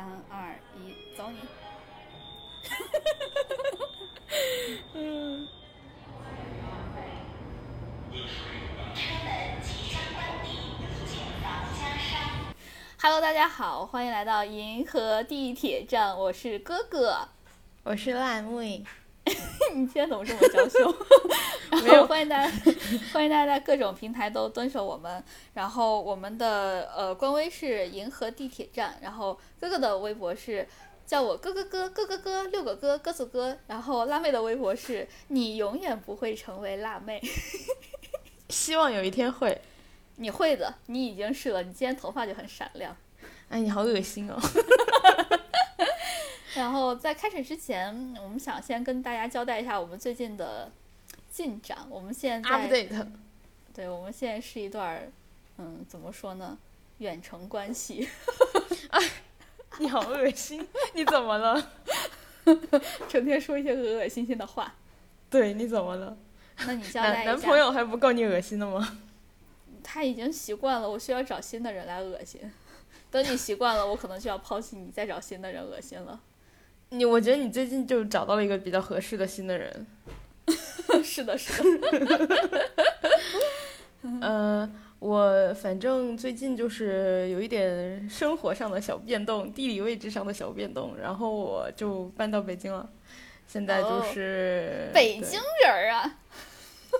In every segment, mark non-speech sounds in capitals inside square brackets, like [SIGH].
三二一，走你！嗯，Hello，大家好，欢迎来到银河地铁站，我是哥哥。我是辣妹。你今天怎么这么娇羞？[LAUGHS] 然没有后欢迎大家，[LAUGHS] 欢迎大家在各种平台都蹲守我们。然后我们的呃官微是银河地铁站，然后哥哥的微博是叫我哥哥哥哥哥哥六个哥哥子哥，然后辣妹的微博是你永远不会成为辣妹，[LAUGHS] 希望有一天会。你会的，你已经是了，你今天头发就很闪亮。哎，你好恶心哦！然后在开始之前，我们想先跟大家交代一下我们最近的进展。我们现在 update，对，我们现在是一段，嗯，怎么说呢，远程关系。[LAUGHS] 你好恶心！你怎么了？[LAUGHS] 成天说一些恶恶心心的话。对，你怎么了？那你 [LAUGHS] 交代一下，男男朋友还不够你恶心的吗？他已经习惯了，我需要找新的人来恶心。等你习惯了，我可能就要抛弃你，再找新的人恶心了。你我觉得你最近就找到了一个比较合适的新的人。[LAUGHS] 是的，是的。[LAUGHS] 呃，我反正最近就是有一点生活上的小变动，地理位置上的小变动，然后我就搬到北京了。现在就是、对北京人儿啊，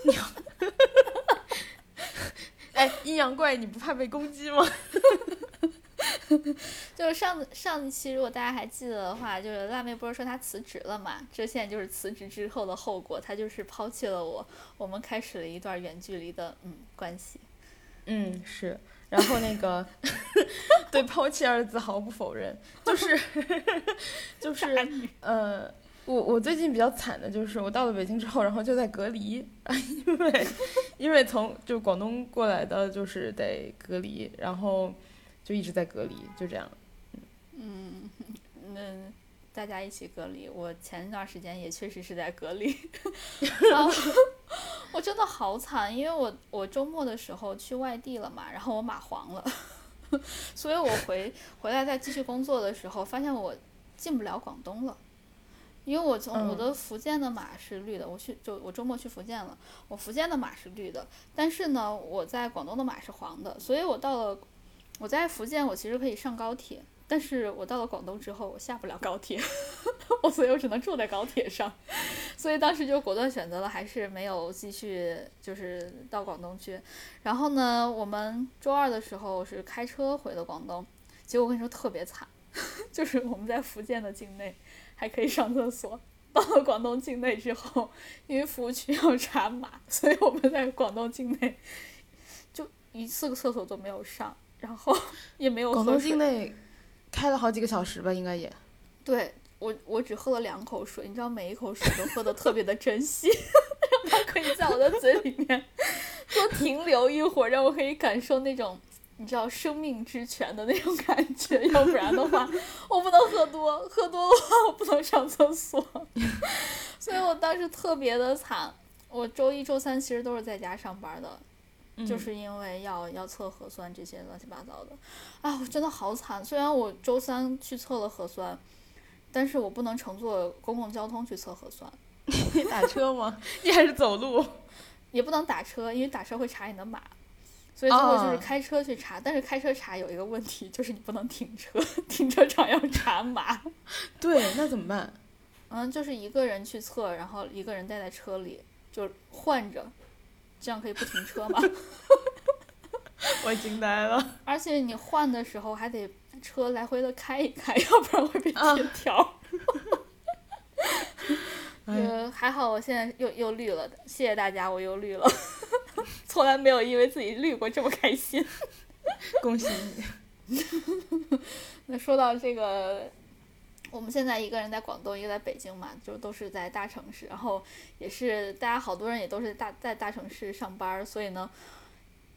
[LAUGHS] 哎，阴阳怪，你不怕被攻击吗？[LAUGHS] 就是上上一期，如果大家还记得的话，就是辣妹不是说她辞职了嘛？这现在就是辞职之后的后果，她就是抛弃了我，我们开始了一段远距离的嗯关系。嗯，是。然后那个 [LAUGHS] 对“抛弃”二字毫不否认，就是 [LAUGHS] 就是呃，我我最近比较惨的就是我到了北京之后，然后就在隔离，因为因为从就广东过来的，就是得隔离，然后就一直在隔离，就这样。嗯，那，大家一起隔离。我前一段时间也确实是在隔离，[LAUGHS] 然后我真的好惨，因为我我周末的时候去外地了嘛，然后我码黄了，[LAUGHS] 所以我回回来再继续工作的时候，发现我进不了广东了。因为我从嗯我的福建的码是绿的，我去就我周末去福建了，我福建的码是绿的，但是呢，我在广东的码是黄的，所以我到了我在福建，我其实可以上高铁，但是我到了广东之后，我下不了高铁，[LAUGHS] 我所以我只能住在高铁上，[LAUGHS] 所以当时就果断选择了还是没有继续就是到广东去。然后呢，我们周二的时候是开车回的广东，结果我跟你说特别惨，[LAUGHS] 就是我们在福建的境内还可以上厕所。到了广东境内之后，因为服务区要查码，所以我们在广东境内就一次个厕所都没有上，然后 [LAUGHS] 也没有广东境内开了好几个小时吧，应该也。对我，我只喝了两口水，你知道每一口水都喝的特别的珍惜，[LAUGHS] 让它可以在我的嘴里面多停留一会儿，让我可以感受那种你知道生命之泉的那种感觉，要不然的话我不能喝多，喝多的话我不能上厕所，[LAUGHS] 所以我当时特别的惨。我周一、周三其实都是在家上班的，就嗯是因为要要测核酸这些乱七八糟的，啊，我真的好惨。虽然我周三去测了核酸，但是我不能乘坐公共交通去测核酸，[LAUGHS] 你打车吗？[LAUGHS] 你还是走路？[LAUGHS] 也不能打车，因为打车会查你的码，所以最后就是哦开车去查。但是开车查有一个问题，就是你不能停车，停车场要查码。对，那怎么办？嗯，就是一个人去测，然后一个人待在车里，就换着，这样可以不停车吗。[LAUGHS] 我惊呆了。而且你换的时候还得车来回的开一开，[LAUGHS] 要不然会被啊贴条。[LAUGHS] 哎呃，还好我现在又又绿了，谢谢大家，我又绿了，从来没有因为自己绿过这么开心。恭喜你！那说到这个，我们现在一个人在广东，一个在北京嘛，就都是在大城市，然后也是大家好多人也都是大在大城市上班儿，所以呢，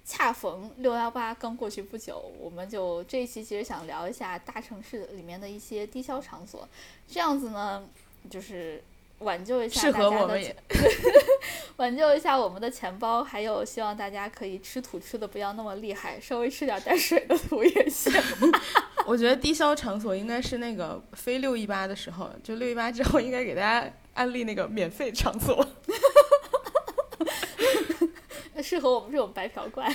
恰逢六幺八刚过去不久，我们就这一期其实想聊一下大城市里面的一些低消场所，这样子呢，就是挽救一下适大家的。[LAUGHS] 挽救一下我们的钱包，还有希望大家可以吃土吃的不要那么厉害，稍微吃点带水的土也行。[LAUGHS] 我觉得低消场所应该是那个非六一八的时候，就六一八之后应该给大家安利那个免费场所。[LAUGHS] 那适合我们这种白嫖怪。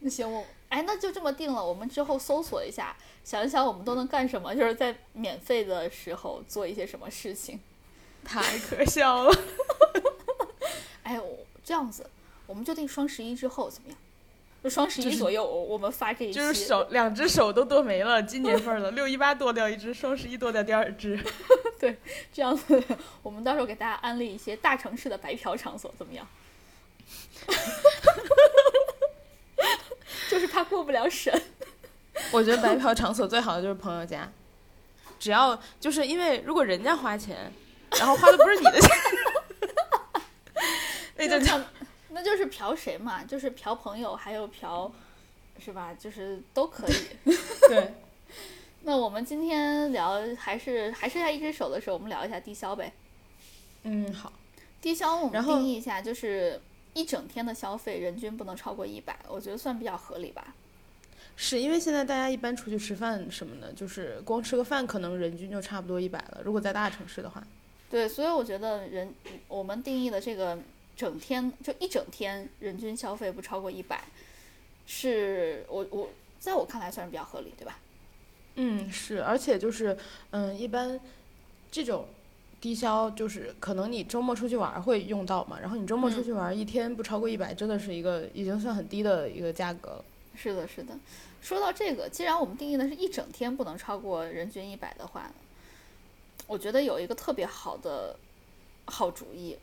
那 [LAUGHS] 行，我哎，那就这么定了。我们之后搜索一下，想一想我们都能干什么，就是在免费的时候做一些什么事情。太可笑了。[LAUGHS] 哎，我这样子，我们就定双十一之后怎么样？就双十一左右，我我们发这一期。就是手两只手都剁没了，今年份的。六一八剁掉一只，双十一剁掉第二只。[LAUGHS] 对，这样子，我们到时候给大家安利一些大城市的白嫖场所，怎么样？[LAUGHS] 就是怕过不了审。[LAUGHS] 我觉得白嫖场所最好的就是朋友家，只要就是因为如果人家花钱，然后花的不是你的钱，那就叫那就是嫖谁嘛？就是嫖朋友，还有嫖，是吧？就是都可以。[LAUGHS] 对。那我们今天聊还是还剩下一只手的时候，我们聊一下低消呗。嗯，好。低消我们定义一下，就是一整天的消费人均不能超过一百，我觉得算比较合理吧。是因为现在大家一般出去吃饭什么的，就是光吃个饭可能人均就差不多一百了。如果在大城市的话。对，所以我觉得人我们定义的这个。整天就一整天，人均消费不超过一百，是我我在我看来算是比较合理，对吧？嗯，是，而且就是嗯，一般这种低消就是可能你周末出去玩会用到嘛，然后你周末出去玩一天不超过一百，真的是一个已经算很低的一个价格了。是的，是的。说到这个，既然我们定义的是一整天不能超过人均一百的话，我觉得有一个特别好的好主意。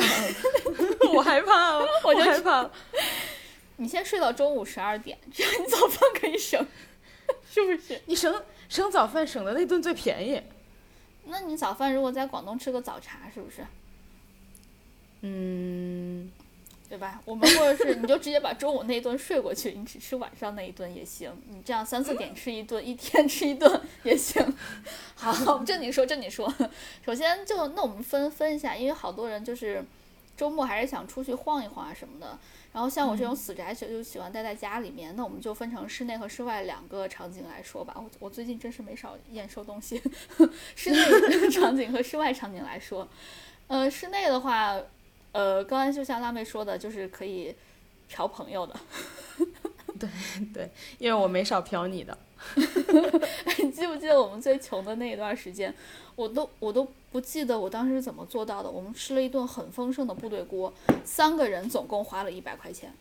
[LAUGHS] 我害怕了，[LAUGHS] 我害怕。你先睡到中午十二点，这样你早饭可以省，[LAUGHS] 是不是？你省省早饭省的那顿最便宜。那你早饭如果在广东吃个早茶，是不是？嗯。对吧？我们或者是你就直接把中午那一顿睡过去，你只吃晚上那一顿也行。你这样三四点吃一顿，一天吃一顿也行。[LAUGHS] 好，正经说正经说。[LAUGHS] 首先就那我们分分一下，因为好多人就是周末还是想出去晃一晃啊什么的。然后像我这种死宅就就喜欢待在家里面，那我们就分成室内和室外两个场景来说吧。我我最近真是没少验收东西。[LAUGHS] 室内场景和室外场景来说，呃，室内的话。呃，刚才就像辣妹说的，就是可以嫖朋友的。[LAUGHS] 对对，因为我没少嫖你的。[LAUGHS] 你记不记得我们最穷的那一段时间？我都我都不记得我当时怎么做到的。我们吃了一顿很丰盛的部队锅，三个人总共花了一百块钱，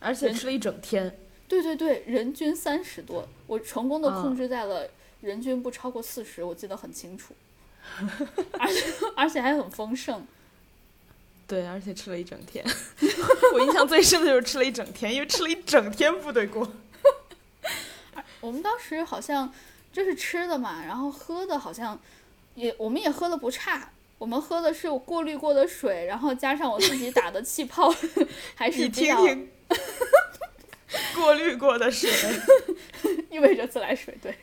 而且吃了一整天。对对对，人均三十多，我成功的控制在了人均不超过四十，我记得很清楚。[LAUGHS] 而且而且还很丰盛。对，而且吃了一整天。[LAUGHS] 我印象最深的就是吃了一整天，因为吃了一整天部队锅。[LAUGHS] 我们当时好像就是吃的嘛，然后喝的好像也，我们也喝的不差。我们喝的是过滤过的水，然后加上我自己打的气泡，[LAUGHS] 还是比较过滤过的水，意味着自来水对。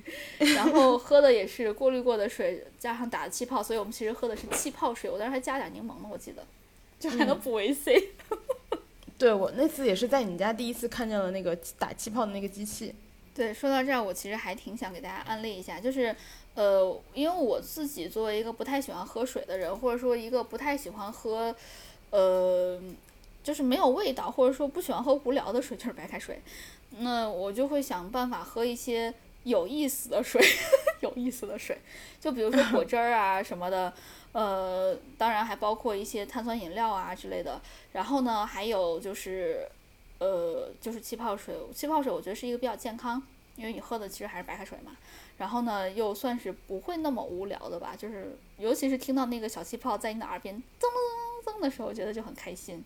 然后喝的也是过滤过的水，加上打的气泡，所以我们其实喝的是气泡水。我当时还加点柠檬呢，我记得。就还能补维 C，[LAUGHS] 对我那次也是在你家第一次看见了那个打气泡的那个机器。对，说到这儿，我其实还挺想给大家安利一下，就是，呃，因为我自己作为一个不太喜欢喝水的人，或者说一个不太喜欢喝，呃，就是没有味道，或者说不喜欢喝无聊的水，就是白开水，那我就会想办法喝一些有意思的水，[LAUGHS] 有意思的水，就比如说果汁儿啊什么的。呃，当然还包括一些碳酸饮料啊之类的。然后呢，还有就是，呃，就是气泡水。气泡水我觉得是一个比较健康，因为你喝的其实还是白开水嘛。然后呢，又算是不会那么无聊的吧。就是尤其是听到那个小气泡在你的耳边噌噌噌的时候，我觉得就很开心。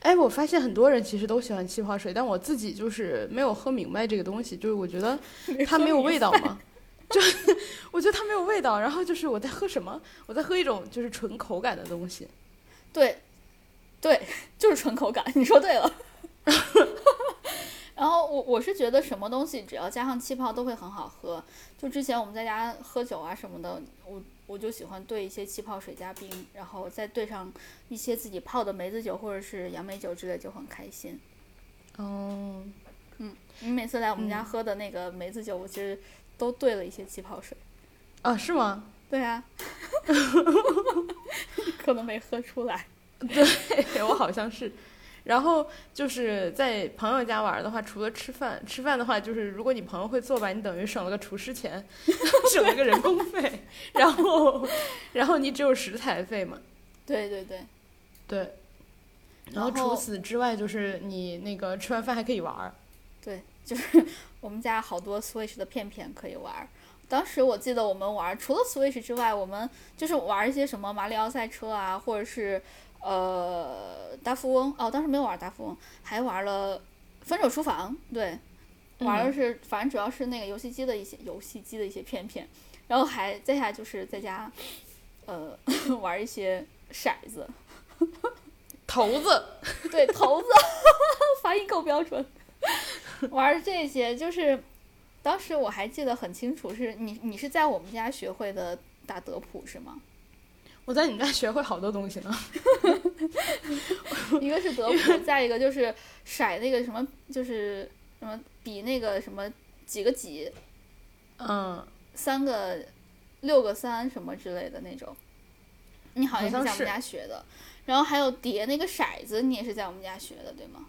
哎，我发现很多人其实都喜欢气泡水，但我自己就是没有喝明白这个东西。就是我觉得 [LAUGHS] 它没有味道嘛。[LAUGHS] 就我觉得它没有味道，然后就是我在喝什么？我在喝一种就是纯口感的东西。对，对，就是纯口感。你说对了。[LAUGHS] 然后我我是觉得什么东西只要加上气泡都会很好喝。就之前我们在家喝酒啊什么的，我我就喜欢兑一些气泡水加冰，然后再兑上一些自己泡的梅子酒或者是杨梅酒之类，就很开心。哦。嗯你每次来我们家嗯喝的那个梅子酒，我其实都兑了一些气泡水。啊，是吗？对啊，[LAUGHS] 可能没喝出来。对，我好像是。然后就是在朋友家玩的话，除了吃饭，吃饭的话就是如果你朋友会做吧，你等于省了个厨师钱，[LAUGHS] 省了个人工费，然后然后你只有食材费嘛。对对对，对。然后除此之外，就是你那个吃完饭还可以玩儿。对，就是我们家好多 Switch 的片片可以玩儿。当时我记得我们玩儿，除了 Switch 之外，我们就是玩儿一些什么马里奥赛车啊，或者是呃大富翁。哦，当时没有玩儿大富翁，还玩了分手厨房。对，玩儿的嗯是、反正主要是那个游戏机的一些游戏机的一些片片，然后还再下来就是在家呃 [LAUGHS] 玩儿一些骰子。[LAUGHS] 骰子，[LAUGHS] 对，骰子，发音够标准。[LAUGHS] 玩儿这些就是，当时我还记得很清楚，是你你是在我们家学会的打德扑是吗？我在你们家学会好多东西呢。一个是德扑，[LAUGHS] 再一个就是甩那个什么，就是什么比那个什么几个几，嗯，三个六个三什么之类的那种。你好像是在我们家学的，然后还有叠那个骰子，你也是在我们家学的，对吗？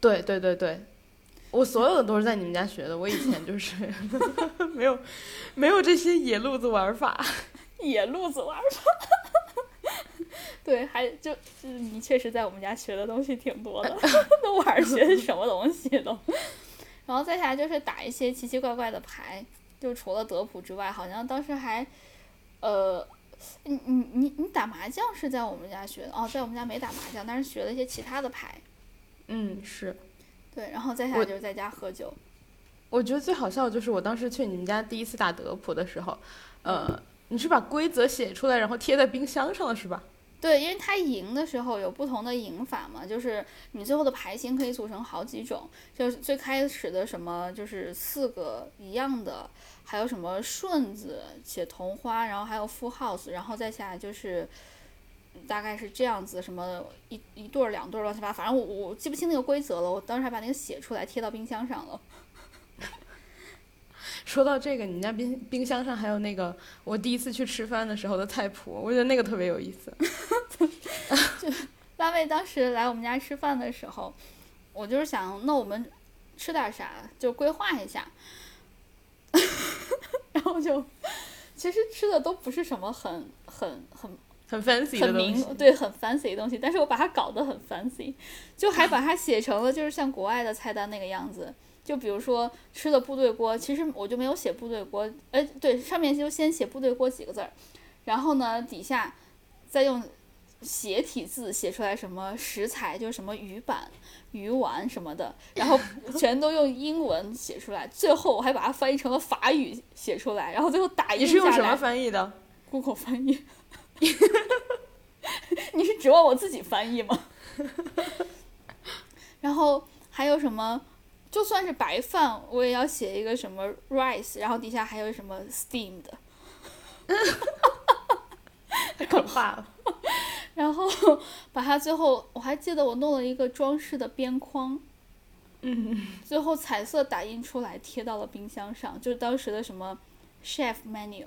对对对对，我所有的都是在你们家学的。我以前就是 [LAUGHS] 没有没有这些野路子玩法。野路子玩法。[LAUGHS] 对，还就就是你确实在我们家学的东西挺多的，[LAUGHS] 都玩儿学的什么东西都。然后再下来就是打一些奇奇怪怪的牌，就除了德普之外，好像当时还，呃，你你你你打麻将是在我们家学的哦，在我们家没打麻将，但是学了一些其他的牌。嗯，是。对，然后再下来就是在家喝酒。我觉得最好笑的就是我当时去你们家第一次打德扑的时候，呃，你是把规则写出来，然后贴在冰箱上了是吧？对，因为它赢的时候有不同的赢法嘛，就是你最后的牌型可以组成好几种，就是最开始的什么就是四个一样的，还有什么顺子、写同花，然后还有 full house，然后再下来就是大概是这样子，什么一一对儿、两对儿乱七八糟，反正我我记不清那个规则了，我当时还把那个写出来贴到冰箱上了。[LAUGHS] 说到这个，你们家冰冰箱上还有那个我第一次去吃饭的时候的菜谱，我觉得那个特别有意思。[LAUGHS] 大卫当时来我们家吃饭的时候，我就是想，那我们吃点啥，就规划一下。[LAUGHS] 然后就，其实吃的都不是什么很很很很 fancy 的很东西名，对，很 fancy 的东西，但是我把它搞得很 fancy，就还把它写成了就是像国外的菜单那个样子。就比如说吃的部队锅，其实我就没有写部队锅，哎，对，上面就先写部队锅几个字儿，然后呢底下再用斜体字写出来什么食材，就是什么鱼板、鱼丸什么的，然后 [LAUGHS] 全都用英文写出来，最后我还把它翻译成了法语写出来，然后最后打印你是用什么下来翻译的？，Google 翻译。[LAUGHS] 你是指望我自己翻译吗？[LAUGHS] 然后还有什么？就算是白饭，我也要写一个什么 rice，然后底下还有什么 steamed，[LAUGHS] 太可怕了。然后把它最后我还记得我弄了一个装饰的边框，嗯，最后彩色打印出来贴到了冰箱上，就是当时的什么 chef menu。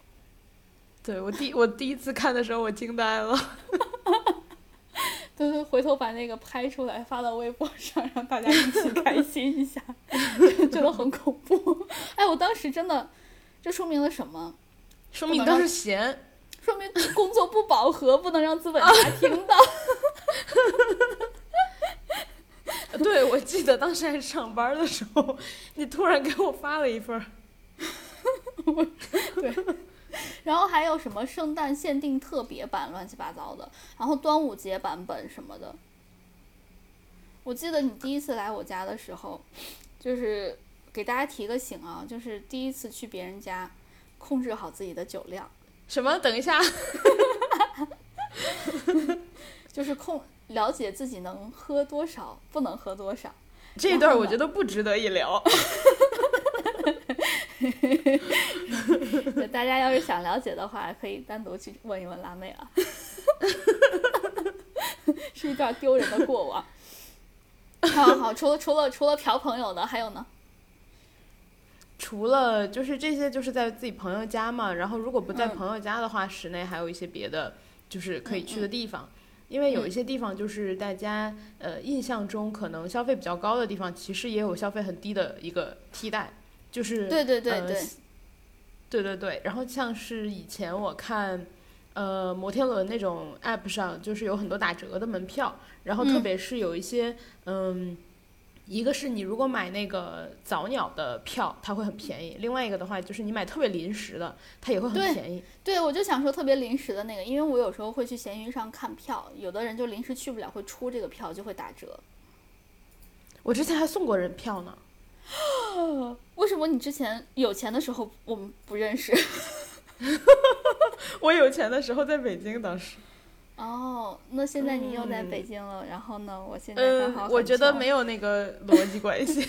对我第我第一次看的时候，我惊呆了。对对，回头把那个拍出来发到微博上，让大家一起 [LAUGHS] 开心一下，[LAUGHS] 觉得很恐怖。哎，我当时真的，这说明了什么？说明你当时闲。说明工作不饱和，不能让资本家听到。[LAUGHS] 对，我记得当时还上班的时候，你突然给我发了一份儿。[LAUGHS] 然后还有什么圣诞限定特别版，乱七八糟的，然后端午节版本什么的。我记得你第一次来我家的时候，就是给大家提个醒啊，就是第一次去别人家，控制好自己的酒量。什么？等一下，[LAUGHS] 就是控了解自己能喝多少，不能喝多少。这一段我觉得不值得一聊。[LAUGHS] [LAUGHS] 对大家要是想了解的话，可以单独去问一问辣妹啊，[LAUGHS] 是一段丢人的过往。好好，除了除了除了嫖朋友的，还有呢？除了就是这些，就是在自己朋友家嘛。然后如果不在嗯朋友家的话，室内还有一些别的，就是可以去的嗯地方。因为有一些地方就是大家呃印象中可能消费比较高的地方，其实也有消费很低的一个替代，就是对对对呃对，对对对，然后像是以前我看，呃，摩天轮那种 app 上，就是有很多打折的门票，然后特嗯别是有一些，嗯，一个是你如果买那个早鸟的票，它会很便宜；，另外一个的话就是你买特别临时的，它也会很便宜。对，我就想说特别临时的那个，因为我有时候会去闲鱼上看票，有的人就临时去不了，会出这个票就会打折。我之前还送过人票呢。[LAUGHS] 为什么你之前有钱的时候我们不认识？[LAUGHS] 我有钱的时候在北京，当时。[LAUGHS] 哦，那现在你又在嗯北京了，然后呢，我现在刚好嗯，我觉得没有那个逻辑关系。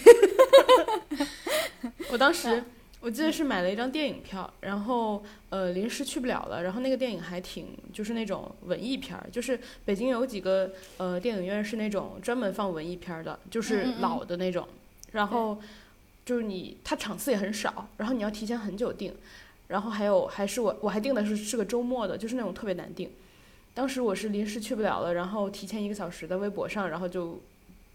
[LAUGHS] 我当时嗯我记得是买了一张电影票，然后呃临时去不了了，然后那个电影还挺就是那种文艺片儿，就是北京有几个呃电影院是那种专门放文艺片儿的，就是老的那种，然后就是你它场次也很少，然后你要提前很久订，然后还有还是我我还订的是是个周末的，就是那种特别难订。当时我是临时去不了了，然后提前一个小时在微博上，然后就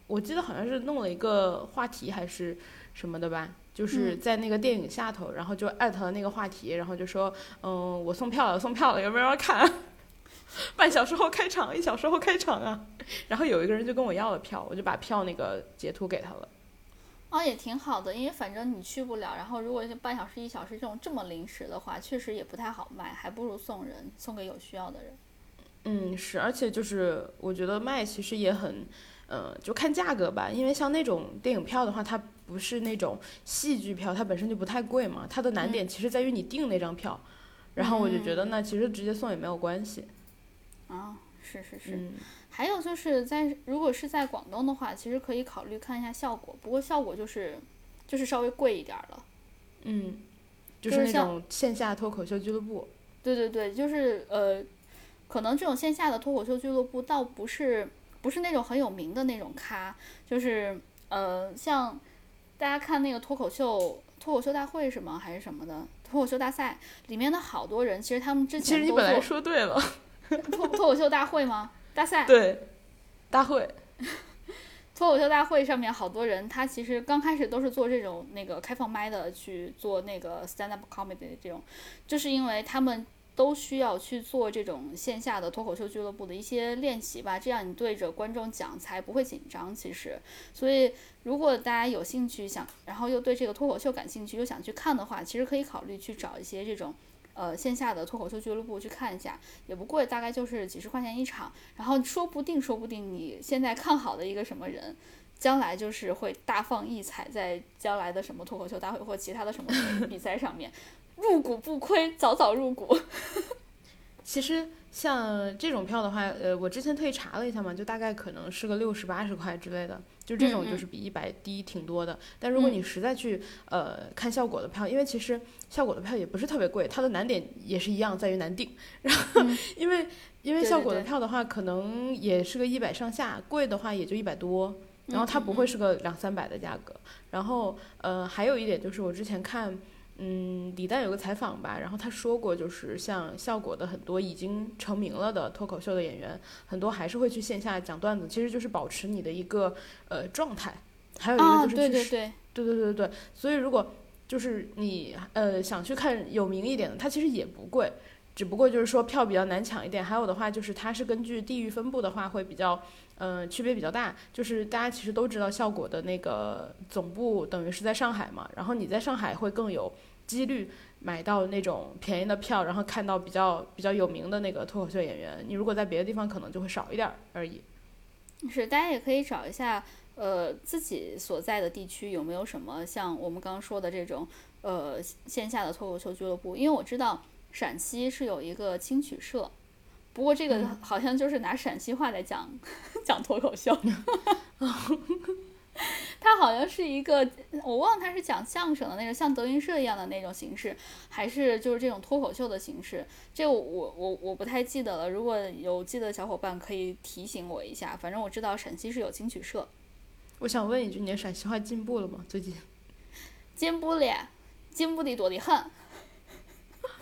我记得好像是弄了一个话题还是什么的吧，就是嗯在那个电影下头，然后就艾特了那个话题，然后就说，嗯，我送票了，送票了，有没有人看？[LAUGHS] 半小时后开场，一小时后开场啊。[LAUGHS] 然后有一个人就跟我要了票，我就把票那个截图给他了。哦，也挺好的，因为反正你去不了，然后如果是半小时、一小时这种这么临时的话，确实也不太好卖，还不如送人，送给有需要的人。嗯，是，而且就是我觉得卖其实也很，呃，就看价格吧，因为像那种电影票的话，它不是那种戏剧票，它本身就不太贵嘛，它的难点其实在于你订那张票，然后我就觉得那其实直接送也没有关系。啊、是是是。嗯，还有就是在如果是在广东的话，其实可以考虑看一下效果，不过效果就是就是稍微贵一点儿了。嗯，就就是那种线下脱口秀俱乐部。对对对，就是呃，可能这种线下的脱口秀俱乐部倒不是不是那种很有名的那种咖，就是呃，像大家看那个脱口秀脱口秀大会是吗？还是什么的脱口秀大赛里面的好多人，其实他们之前其实你本来说对了，[LAUGHS] [LAUGHS] 脱脱口秀大会吗？大赛对，大会。[LAUGHS] 脱口秀大会上面好多人，他其实刚开始都是做这种那个开放麦的，去做那个 stand up comedy 这种，就是因为他们都需要去做这种线下的脱口秀俱乐部的一些练习吧，这样你对着观众讲才不会紧张。其实，所以如果大家有兴趣想，然后又对这个脱口秀感兴趣，又想去看的话，其实可以考虑去找一些这种。呃，线下的脱口秀俱乐部去看一下，也不贵，大概就是几十块钱一场。然后说不定，说不定你现在看好的一个什么人，将来就是会大放异彩，在将来的什么脱口秀大会或其他的什么 [LAUGHS] 比赛上面，入股不亏，早早入股。其实像这种票的话，呃，我之前特意查了一下嘛，就大概可能是个六十八十块之类的，就这种就是比一百低挺多的。但如果你实在去呃看效果的票，因为其实效果的票也不是特别贵，它的难点也是一样，在于难定。然后嗯因为因为效果的票的话，可能也是个一百上下，贵的话也就一百多。然后它不会是个两三百的价格。然后呃，还有一点就是我之前看。嗯，李诞有个采访吧，然后他说过，就是像效果的很多已经成名了的脱口秀的演员，很多还是会去线下讲段子，其实就是保持你的一个呃状态。还有一个啊，就是去对对，对对对对对，所以如果就是你呃想去看有名一点的，它其实也不贵，只不过就是说票比较难抢一点。还有的话就是它是根据地域分布的话会比较呃区别比较大，就是大家其实都知道效果的那个总部等于是在上海嘛，然后你在上海会更有几率。买到那种便宜的票，然后看到比较比较有名的那个脱口秀演员，你如果在别的地方可能就会少一点而已。是大家也可以找一下，呃，自己所在的地区有没有什么像我们刚刚说的这种呃线下的脱口秀俱乐部，因为我知道陕西是有一个青曲社。不过这个嗯好像就是拿陕西话来讲 [LAUGHS] 讲脱口秀，[LAUGHS] 他好像是一个我忘了它是讲相声的那种像德云社一样的那种形式，还是就是这种脱口秀的形式。这我我我我不太记得了，如果有记得的小伙伴可以提醒我一下。反正我知道陕西是有青曲社。我想问一句，你的陕西话进步了吗？最近？进步了，进步的多的很。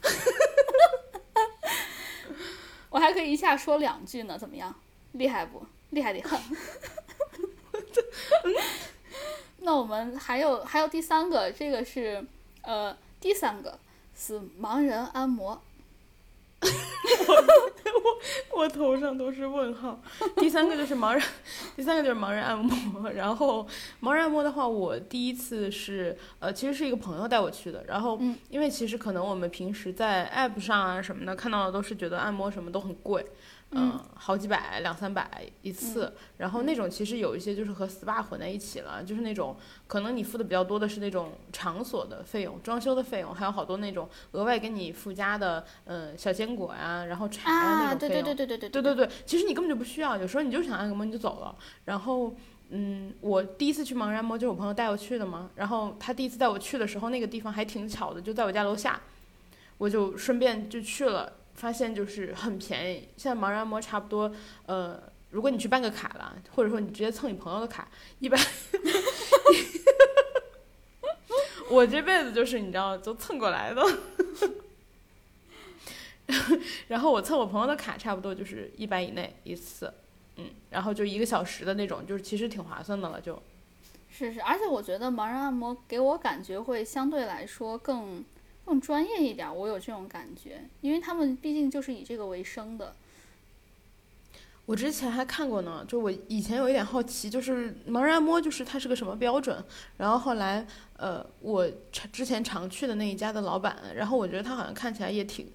[LAUGHS] 我还可以一下说两句呢，怎么样？厉害不？厉害的很。[LAUGHS] 那我们还有还有第三个，这个是呃第三个是盲人按摩。[LAUGHS] 我 [LAUGHS] 我头上都是问号。第三个就是盲人，第三个就是盲人按摩。然后盲人按摩的话，我第一次是呃，其实是一个朋友带我去的。然后因为其实可能我们平时在 app 上啊什么的看到的都是觉得按摩什么都很贵。嗯，好几百、两三百一次，然后那种其实有一些就是和 SPA 混在一起了，就是那种可能你付的比较多的是那种场所的费用、装修的费用，还有好多那种额外给你附加的，嗯，小坚果呀，然后茶呀那种费用。对对对对对对对对对，其实你根本就不需要，有时候你就想按个摩你就走了。然后，嗯，我第一次去盲人按摩就是我朋友带我去的嘛，然后他第一次带我去的时候，那个地方还挺巧的，就在我家楼下，我就顺便就去了。发现就是很便宜，现在盲人按摩差不多，呃，如果你去办个卡了，或者说你直接蹭你朋友的卡，一般，[LAUGHS] 我这辈子就是你知道，就蹭过来的，[LAUGHS] 然后我蹭我朋友的卡，差不多就是一百以内一次，嗯，然后就一个小时的那种，就是其实挺划算的了，就，是是，而且我觉得盲人按摩给我感觉会相对来说更。更专业一点，我有这种感觉，因为他们毕竟就是以这个为生的。我之前还看过呢，就我以前有一点好奇，就是盲人按摩就是它是个什么标准？然后后来，呃，我之前常去的那一家的老板，然后我觉得他好像看起来也挺，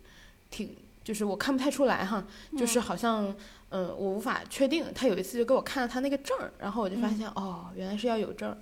挺，就是我看不太出来哈，就是好像，嗯，我无法确定。他有一次就给我看了他那个证儿，然后我就发现，哦，原来是要有证儿。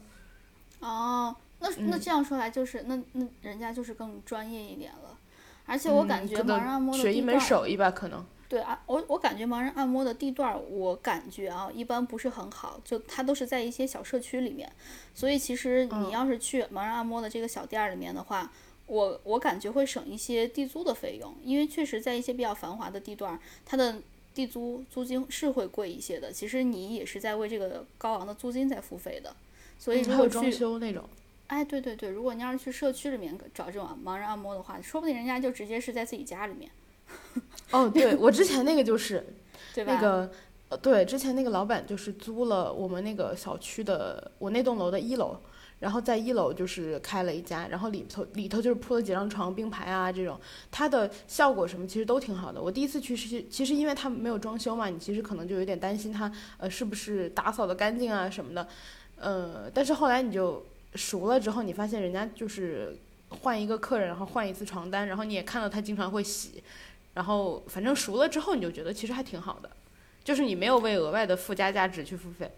哦。那那这样说来，就是那那人家就是更专业一点了，而且我感觉盲人按摩的学一门手艺吧，可能。对啊，我我感觉盲人按摩的地段，我感觉啊，一般不是很好，就它都是在一些小社区里面，所以其实你要是去盲人按摩的这个小店儿里面的话，我我感觉会省一些地租的费用，因为确实在一些比较繁华的地段，它的地租租金是会贵一些的。其实你也是在为这个高昂的租金在付费的，所以如果装修那种。哎，对对对，如果你要是去社区里面找这种盲人按摩的话，说不定人家就直接是在自己家里面。[LAUGHS] 哦，对，我之前那个就是，对吧？那个，呃，对，之前那个老板就是租了我们那个小区的我那栋楼的一楼，然后在一楼就是开了一家，然后里头里头就是铺了几张床、并排啊这种，它的效果什么其实都挺好的。我第一次去是其实因为他没有装修嘛，你其实可能就有点担心他呃是不是打扫的干净啊什么的，呃，但是后来你就。熟了之后，你发现人家就是换一个客人，然后换一次床单，然后你也看到他经常会洗，然后反正熟了之后，你就觉得其实还挺好的，就是你没有为额外的附加价值去付费。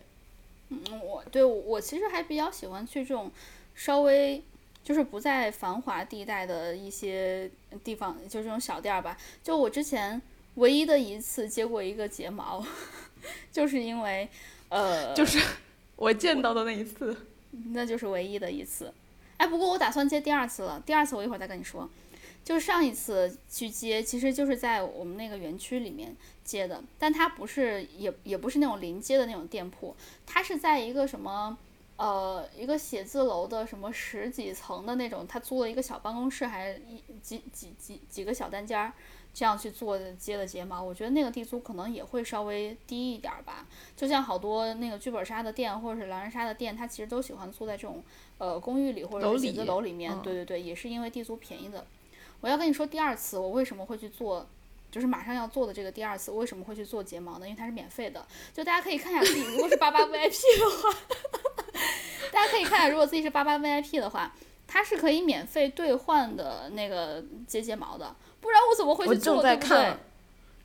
嗯，我对我其实还比较喜欢去这种稍微就是不在繁华地带的一些地方，就这种小店儿吧。就我之前唯一的一次接过一个睫毛，[LAUGHS] 就是因为呃，就是我见到的那一次。那就是唯一的一次，哎，不过我打算接第二次了。第二次我一会儿再跟你说。就是上一次去接，其实就是在我们那个园区里面接的，但它不是，也也不是那种临街的那种店铺，它是在一个什么，呃，一个写字楼的什么十几层的那种，他租了一个小办公室，还是一几几几几个小单间儿。这样去做接的睫毛，我觉得那个地租可能也会稍微低一点儿吧。就像好多那个剧本杀的店或者是狼人杀的店，它其实都喜欢租在这种呃公寓里或者写字楼里面。对对对，也是因为地租便宜的。我要跟你说第二次我为什么会去做，就是马上要做的这个第二次为什么会去做睫毛呢？因为它是免费的，[LAUGHS] 就大家可以看一下自己如果是八八 VIP 的话，[LAUGHS] 大家可以看一下如果自己是八八 VIP 的话，它是可以免费兑换的那个接睫毛的。不然我怎么会去做？对不对？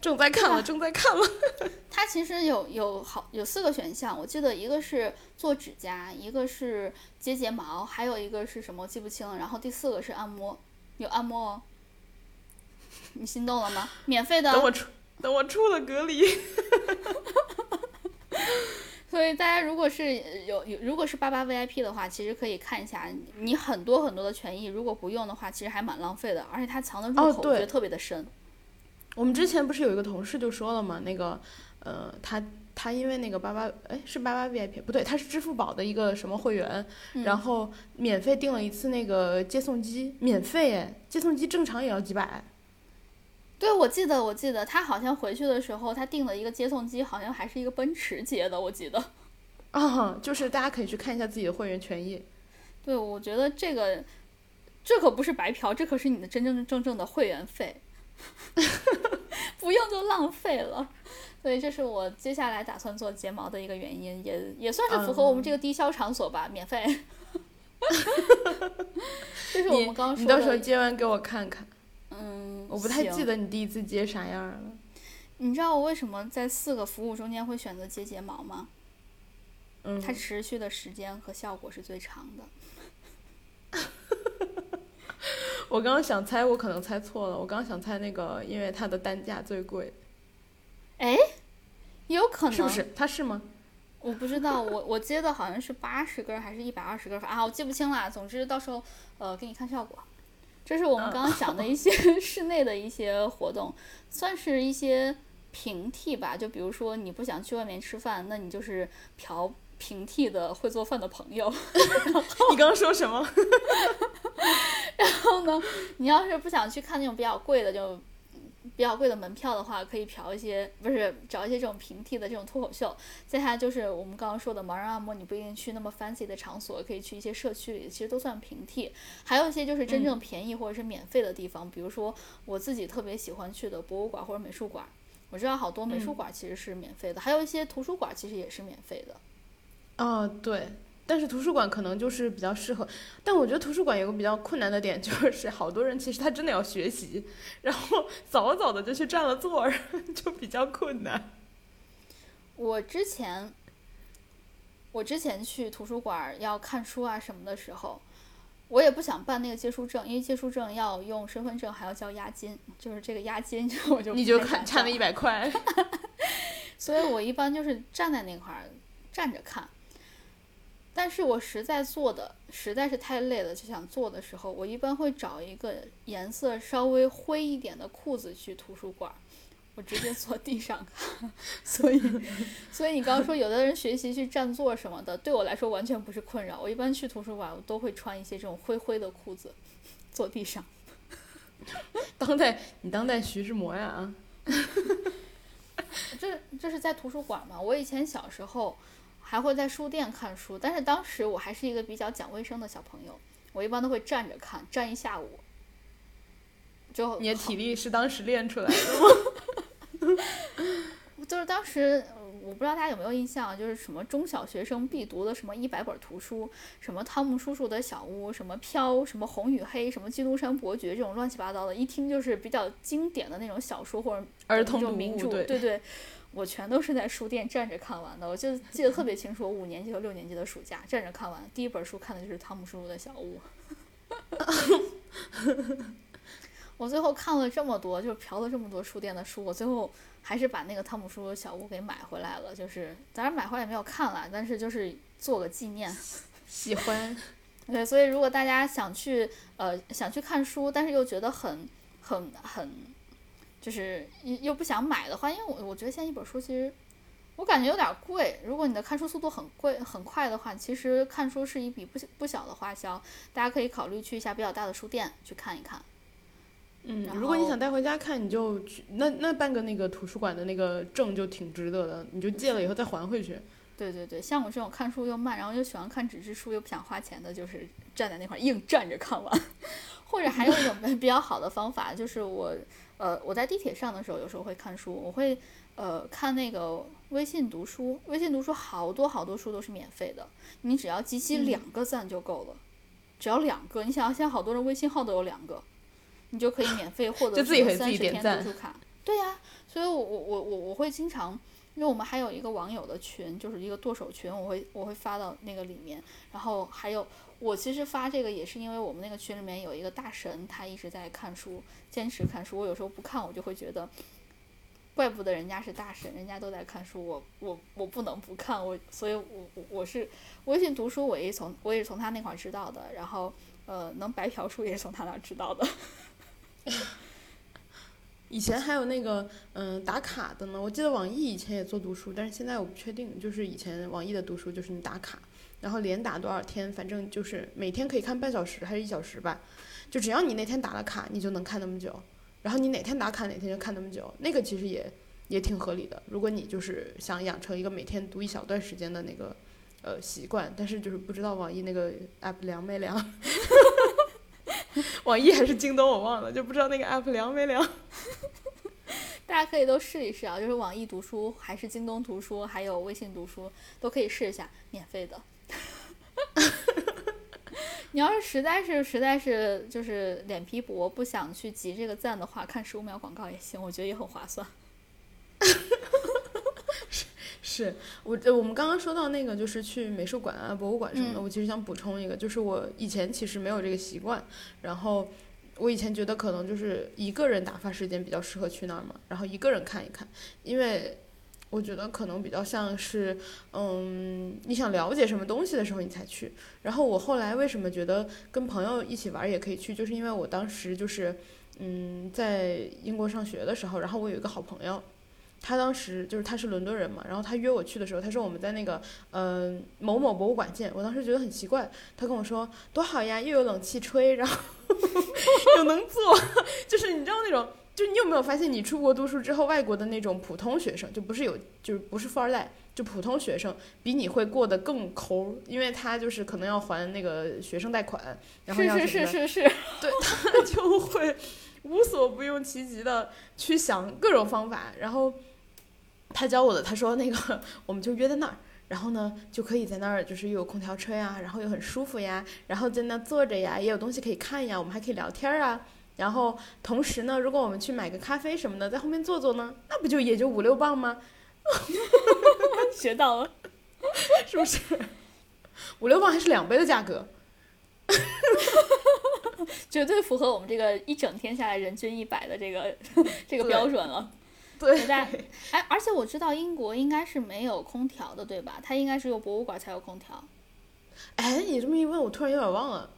正在看了，正在看了。[LAUGHS] 它其实有有好有四个选项，我记得一个是做指甲，一个是接睫毛，还有一个是什么我记不清了。然后第四个是按摩，有按摩哦。你心动了吗？免费的。等我出，等我出了隔离。[LAUGHS] 所以大家如果是有有如果是八八 VIP 的话，其实可以看一下，你很多很多的权益，如果不用的话，其实还蛮浪费的，而且它藏的入口我觉得特别的深。我们之前不是有一个同事就说了嘛，那个呃，他他因为那个八八哎是八八 VIP 不对，他是支付宝的一个什么会员，然后免费订了一次那个接送机，免费哎，接送机正常也要几百。对，我记得我记得他好像回去的时候，他订了一个接送机，好像还是一个奔驰接的，我记得。啊，[LAUGHS] 就是大家可以去看一下自己的会员权益。对，我觉得这个这可不是白嫖，这可是你的真真正正的会员费，[LAUGHS] 不用就浪费了。所以这是我接下来打算做睫毛的一个原因，也也算是符合我们这个低消场所吧，免费。[LAUGHS] 这是我们刚说的。你到时候接完给我看看。嗯。我不太记得你第一次接啥样了。你知道我为什么在四个服务中间会选择接睫毛吗？嗯。它持续的时间和效果是最长的。[LAUGHS] 我刚刚想猜，我可能猜错了。我刚刚想猜那个，因为它的单价最贵。哎，有可能是不是？它是吗？我不知道，我我接的好像是八十根还是一百二十根啊，我记不清了。总之到时候呃给你看效果。这是我们刚刚讲的一些 [LAUGHS] 室内的一些活动，算是一些平替吧。就比如说你不想去外面吃饭，那你就是嫖平替的会做饭的朋友。[LAUGHS] 你刚刚说什么？[LAUGHS] 然后呢，你要是不想去看那种比较贵的，就。比较贵的门票的话，可以嫖一些，不是找一些这种平替的这种脱口秀。再下来就是我们刚刚说的盲人按摩，你不一定去那么 fancy 的场所，可以去一些社区里，其实都算平替。还有一些就是真正便宜或者是免费的地方，比如说我自己特别喜欢去的博物馆或者美术馆。我知道好多美术馆其实是免费的，还有一些图书馆其实也是免费的。哦，对。但是图书馆可能就是比较适合，但我觉得图书馆有个比较困难的点，[LAUGHS] 就是好多人其实他真的要学习，然后早早的就去占了座，[LAUGHS] 就比较困难。我之前，我之前去图书馆要看书啊什么的时候，我也不想办那个借书证，因为借书证要用身份证，还要交押金，就是这个押金 [LAUGHS] 我就你就看差那一百块，所以我一般就是站在那块儿站着看。但是我实在做的实在是太累了，就想做的时候，我一般会找一个颜色稍微灰一点的裤子去图书馆，我直接坐地上看。[LAUGHS] 所以，[LAUGHS] 所以你刚刚说有的人学习去占座什么的，对我来说完全不是困扰。我一般去图书馆，我都会穿一些这种灰灰的裤子，坐地上。[LAUGHS] 当代，你当代徐志摩呀？这这是在图书馆吗？我以前小时候。还会在书店看书，但是当时我还是一个比较讲卫生的小朋友，我一般都会站着看，站一下午。就你的体力是当时练出来的吗？[LAUGHS] 就是当时，我不知道大家有没有印象，就是什么中小学生必读的什么一百本图书，什么汤姆叔叔的小屋，什么飘，什么红与黑，什么基督山伯爵这种乱七八糟的，一听就是比较经典的那种小说或者儿童名著，对对。我全都是在书店站着看完的，我就记得特别清楚。五年级和六年级的暑假站着看完，第一本书看的就是《汤姆叔叔的小屋》。[LAUGHS] 我最后看了这么多，就是嫖了这么多书店的书，我最后还是把那个《汤姆叔叔小屋》给买回来了。就是当然买回来也没有看了，但是就是做个纪念。喜欢。对，所以如果大家想去呃想去看书，但是又觉得很很很。就是又又不想买的话，因为我我觉得现在一本书其实我感觉有点贵。如果你的看书速度很贵很快的话，其实看书是一笔不不小的花销。大家可以考虑去一下比较大的书店去看一看。嗯，如果你想带回家看，你就去那那办个那个图书馆的那个证就挺值得的，你就借了以后再还回去。[LAUGHS] 对对对，像我这种看书又慢，然后又喜欢看纸质书又不想花钱的，就是站在那块硬站着看完。[LAUGHS] 或者还有一种比较好的方法，就是我。呃，我在地铁上的时候，有时候会看书，我会呃看那个微信读书，微信读书好多好多书都是免费的，你只要集齐两个赞就够了，只要两个，你想想现在好多人微信号都有两个，你就可以免费获得 [LAUGHS] 三十天读书卡。对呀，所以我我我我我会经常，因为我们还有一个网友的群，就是一个剁手群，我会我会发到那个里面，然后还有。我其实发这个也是因为我们那个群里面有一个大神，他一直在看书，坚持看书。我有时候不看，我就会觉得，怪不得人家是大神，人家都在看书，我我我不能不看。我所以，我我我是微信读书，我也从我也是从他那块知道的。然后，呃，能白嫖书也是从他那知道的。[LAUGHS] 以前还有那个嗯打卡的呢，我记得网易以前也做读书，但是现在我不确定。就是以前网易的读书就是你打卡，然后连打多少天，反正就是每天可以看半小时还是一小时吧，就只要你那天打了卡，你就能看那么久。然后你哪天打卡哪天就看那么久，那个其实也也挺合理的。如果你就是想养成一个每天读一小段时间的那个呃习惯，但是就是不知道网易那个 app 凉没凉。[LAUGHS] 网易还是京东，我忘了，就不知道那个 app 凉没凉。[LAUGHS] 大家可以都试一试啊，就是网易读书，还是京东读书，还有微信读书，都可以试一下，免费的。你要是实在是实在是就是脸皮薄，不想去集这个赞的话，看十五秒广告也行，我觉得也很划算。[LAUGHS] 是是我，我们刚刚说到那个，就是去美术馆啊、博物馆什么的。我其实想补充一个，就是我以前其实没有这个习惯，然后我以前觉得可能就是一个人打发时间比较适合去那儿嘛，然后一个人看一看，因为我觉得可能比较像是，嗯，你想了解什么东西的时候你才去。然后我后来为什么觉得跟朋友一起玩也可以去，就是因为我当时就是，嗯，在英国上学的时候，然后我有一个好朋友。他当时就是他是伦敦人嘛，然后他约我去的时候，他说我们在那个嗯某某博物馆见。我当时觉得很奇怪，他跟我说多好呀，又有冷气吹，然后 [LAUGHS] 又能坐，[LAUGHS] 就是你知道那种，就你有没有发现，你出国读书之后，外国的那种普通学生，就不是有就是不是富二代，就普通学生，比你会过得更抠，因为他就是可能要还那个学生贷款，然后要是是是是，[LAUGHS] 对他就会无所不用其极的去想各种方法，然后。他教我的，他说那个我们就约在那儿，然后呢就可以在那儿，就是又有空调吹啊，然后又很舒服呀，然后在那坐着呀，也有东西可以看呀，我们还可以聊天啊，然后同时呢，如果我们去买个咖啡什么的，在后面坐坐呢，那不就也就五六磅吗？[LAUGHS] 学到了，是不是？五六磅还是两倍的价格，[LAUGHS] 绝对符合我们这个一整天下来人均一百的这个 [LAUGHS] 这个标准了。对，哎，而且我知道英国应该是没有空调的，对吧？它应该是有博物馆才有空调。哎，你这么一问，我突然有点忘了，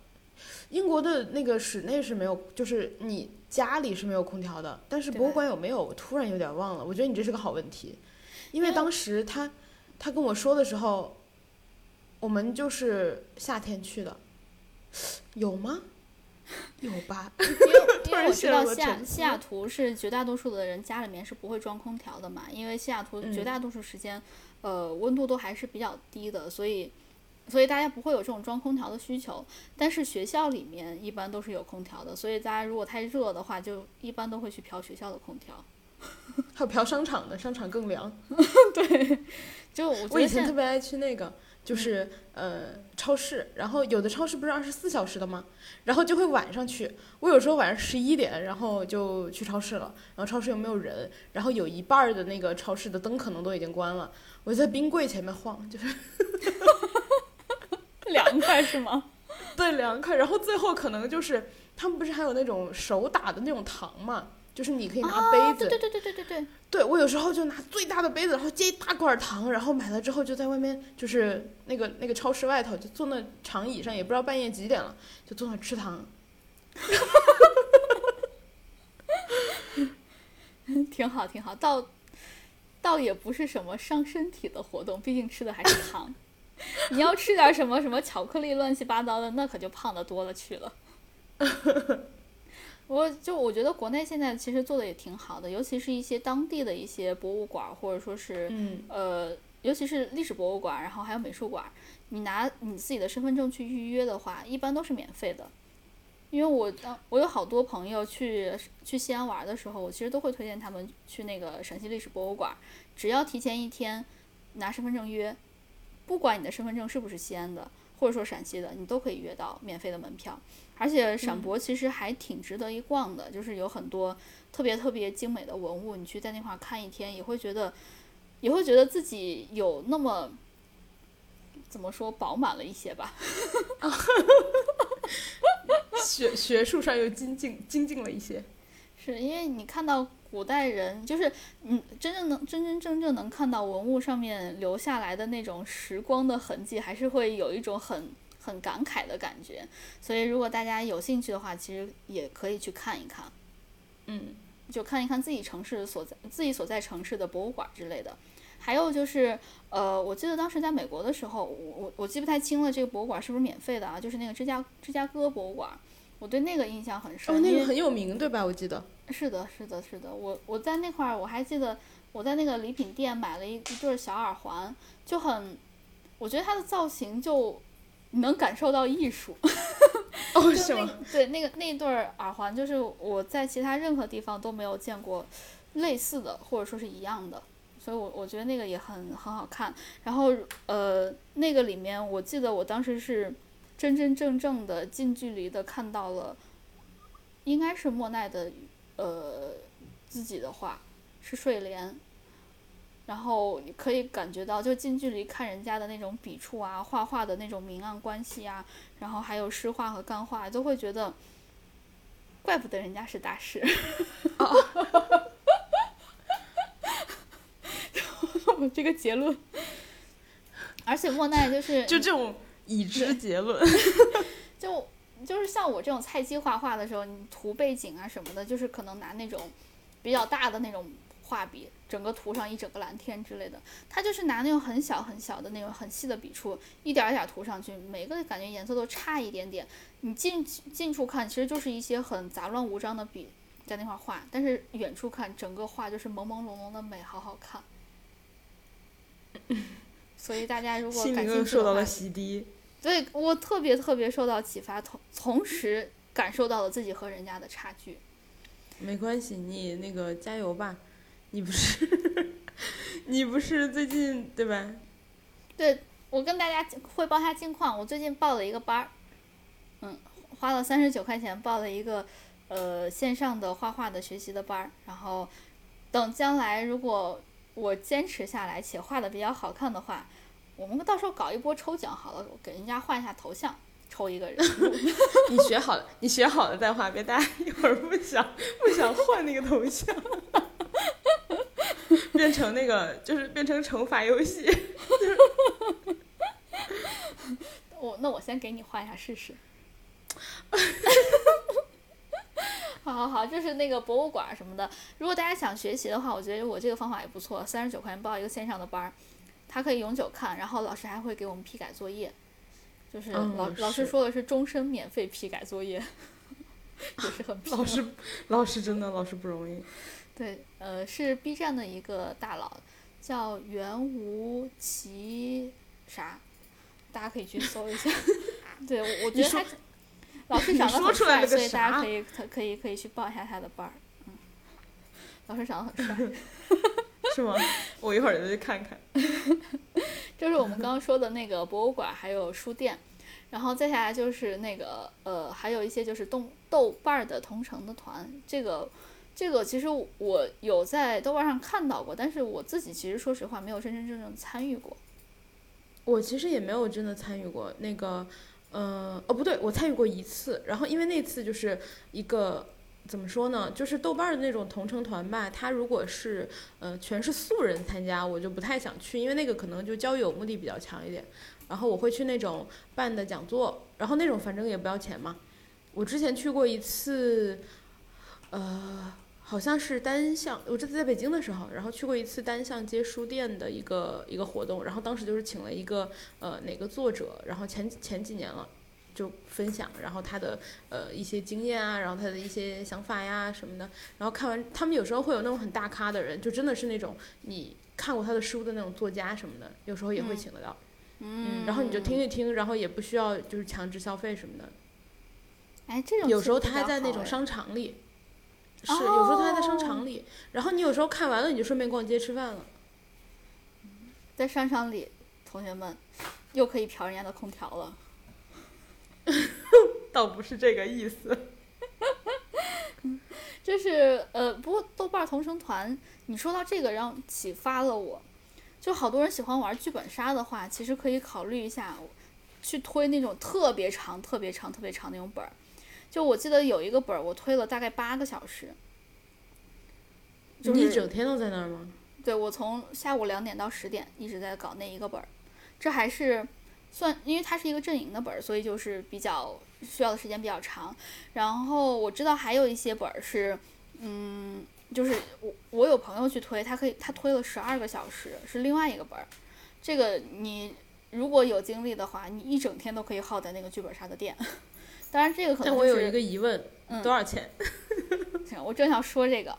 英国的那个室内是没有，就是你家里是没有空调的，但是博物馆有没有？我突然有点忘了。我觉得你这是个好问题，因为当时他他跟我说的时候，我们就是夏天去的，有吗？有吧？[LAUGHS] 因为因为我知道西雅西雅图是绝大多数的人家里面是不会装空调的嘛，因为西雅图绝大多数时间，呃，温度都还是比较低的，所以所以大家不会有这种装空调的需求。但是学校里面一般都是有空调的，所以大家如果太热的话，就一般都会去嫖学校的空调。[LAUGHS] 还有嫖商场的，商场更凉。[LAUGHS] 对，就我以前特别爱去那个。就是呃超市，然后有的超市不是二十四小时的吗？然后就会晚上去。我有时候晚上十一点，然后就去超市了。然后超市又没有人，然后有一半的那个超市的灯可能都已经关了。我就在冰柜前面晃，就是 [LAUGHS] [LAUGHS] 凉快是吗？[LAUGHS] 对，凉快。然后最后可能就是他们不是还有那种手打的那种糖嘛？就是你可以拿杯子，对对对对对对。对我有时候就拿最大的杯子，然后接一大罐糖，然后买了之后就在外面，就是那个那个超市外头，就坐那长椅上，也不知道半夜几点了，就坐那吃糖。[LAUGHS] 挺好挺好，倒倒也不是什么伤身体的活动，毕竟吃的还是糖。[LAUGHS] 你要吃点什么什么巧克力乱七八糟的，那可就胖的多了去了。[LAUGHS] 我就我觉得国内现在其实做的也挺好的，尤其是一些当地的一些博物馆，或者说是，呃，尤其是历史博物馆，然后还有美术馆，你拿你自己的身份证去预约的话，一般都是免费的。因为我当我有好多朋友去去西安玩的时候，我其实都会推荐他们去那个陕西历史博物馆，只要提前一天拿身份证约，不管你的身份证是不是西安的，或者说陕西的，你都可以约到免费的门票。而且陕博其实还挺值得一逛的，就是有很多特别特别精美的文物，你去在那块看一天，也会觉得，也会觉得自己有那么怎么说饱满了一些吧。[LAUGHS] 学学术上又精进精进了一些，是因为你看到古代人，就是嗯，真正能真真正正能看到文物上面留下来的那种时光的痕迹，还是会有一种很。很感慨的感觉，所以如果大家有兴趣的话，其实也可以去看一看。嗯，就看一看自己城市所在自己所在城市的博物馆之类的。还有就是，呃，我记得当时在美国的时候，我我我记不太清了，这个博物馆是不是免费的啊？就是那个芝加芝加哥博物馆，我对那个印象很深。哦，那个很有名，对吧？我记得。是的，是的，是的，我我在那块儿，我还记得我在那个礼品店买了一一对儿小耳环，就很，我觉得它的造型就能感受到艺术。[LAUGHS] 哦，就是那吗？对，那个那对儿耳环，就是我在其他任何地方都没有见过类似的，或者说是一样的，所以我我觉得那个也很很好看。然后呃，那个里面我记得我当时是真真正正的近距离的看到了，应该是莫奈的呃自己的画，是睡莲。然后你可以感觉到，就近距离看人家的那种笔触啊，画画的那种明暗关系啊，然后还有湿画和干画，都会觉得，怪不得人家是大师。[LAUGHS] 我这个结论，而且莫奈就是就这种已知结论。[LAUGHS] 就就是像我这种菜鸡画画的时候，你涂背景啊什么的，就是可能拿那种比较大的那种画笔，整个涂上一整个蓝天之类的。他就是拿那种很小很小的那种很细的笔触，一点儿一点儿涂上去，每个感觉颜色都差一点点。你近近处看，其实就是一些很杂乱无章的笔在那块儿画，但是远处看，整个画就是朦朦胧胧的美，好好看。[LAUGHS] 所以大家如果感兴趣的话又受到了，洗涤。对我特别特别受到启发，同同时感受到了自己和人家的差距。没关系，你那个加油吧，你不是你不是最近对吧？对我跟大家汇报一下近况，我最近报了一个班儿，嗯，花了三十九块钱报了一个呃线上的画画的学习的班儿，然后等将来如果我坚持下来且画的比较好看的话，我们到时候搞一波抽奖好了，我给人家换一下头像，抽一个人。[LAUGHS] 你学好了，你学好了再换，别大家一会儿不想不想换那个头像，变成那个就是变成惩罚游戏。[LAUGHS] 我那我先给你换一下试试。[LAUGHS] 好好好，就是那个博物馆什么的。如果大家想学习的话，我觉得我这个方法也不错，三十九块钱报一个线上的班儿，它可以永久看，然后老师还会给我们批改作业，就是嗯老、老师说的是终身免费批改作业，[LAUGHS] 也是很老师老师真的老师不容易。对，呃，是 B 站的一个大佬，叫袁无奇啥，大家可以去搜一下。[LAUGHS] 对，我我觉得他老师长得很帅，所以大家可以可可以可以去报一下他的班儿。嗯，老师长得很帅，[LAUGHS] 是吗？[LAUGHS] 我一会儿就去看看。[LAUGHS] 就是我们刚刚说的那个博物馆，还有书店，然后再下来就是那个呃，还有一些就是豆豆瓣的同城的团，这个这个其实我有在豆瓣上看到过，但是我自己其实说实话没有真真正正参与过。我其实也没有真的参与过那个，呃，哦不对，我参与过一次，然后因为那次就是一个怎么说呢，就是豆瓣的那种同城团吧，他如果是呃全是素人参加，我就不太想去，因为那个可能就交友目的比较强一点。然后我会去那种办的讲座，然后那种反正也不要钱嘛。我之前去过一次，呃，好像是单向，我这次在北京的时候，然后去过一次单向街书店的一个一个活动，然后当时就是请了一个呃哪个作者，然后前前几年了。就分享，然后他的呃一些经验啊，然后他的一些想法呀什么的，然后看完，他们有时候会有那种很大咖的人，就真的是那种你看过他的书的那种作家什么的，有时候也会嗯请得到，嗯然后你就听一听，然后也不需要就是强制消费什么的，哎，这种。有时候他还在那种商场里，是，有时候他还在商场里，然后你有时候看完了你就顺便逛街吃饭了，在商场里，同学们又可以嫖人家的空调了。[LAUGHS] 倒不是这个意思。[LAUGHS] 就是呃，不过豆瓣同城团，你说到这个让启发了我，就好多人喜欢玩剧本杀的话，其实可以考虑一下，去推那种特别长、特别长、特别长那种本儿。就我记得有一个本儿，我推了大概八个小时。就是你一整天都在那儿吗？对我从下午两点到十点一直在搞那一个本儿，这还是算，因为它是一个阵营的本儿，所以就是比较需要的时间比较长。然后我知道还有一些本儿是，嗯，就是我我有朋友去推，他可以他推了十二个小时，是另外一个本儿。这个你如果有精力的话，你一整天都可以耗在那个剧本杀的店。[LAUGHS] 当然，这个可能是但我有一个疑问，嗯多少钱？行，我正想说这个，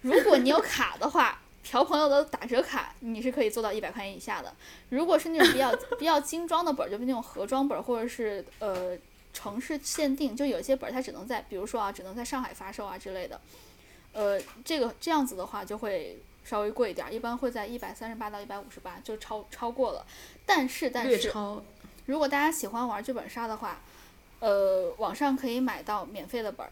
如果你有卡的话，朴朋友的打折卡你是可以做到一百块钱以下的。如果是那种比较 [LAUGHS] 比较精装的本儿，就是那种盒装本儿，或者是呃城市限定，就有些本儿它只能在，比如说啊，只能在上海发售啊之类的，呃，这个这样子的话就会稍微贵一点儿，一般会在一百三十八到一百五十八，就超超过了。但是但是，超。如果大家喜欢玩剧本杀的话，呃，网上可以买到免费的本儿。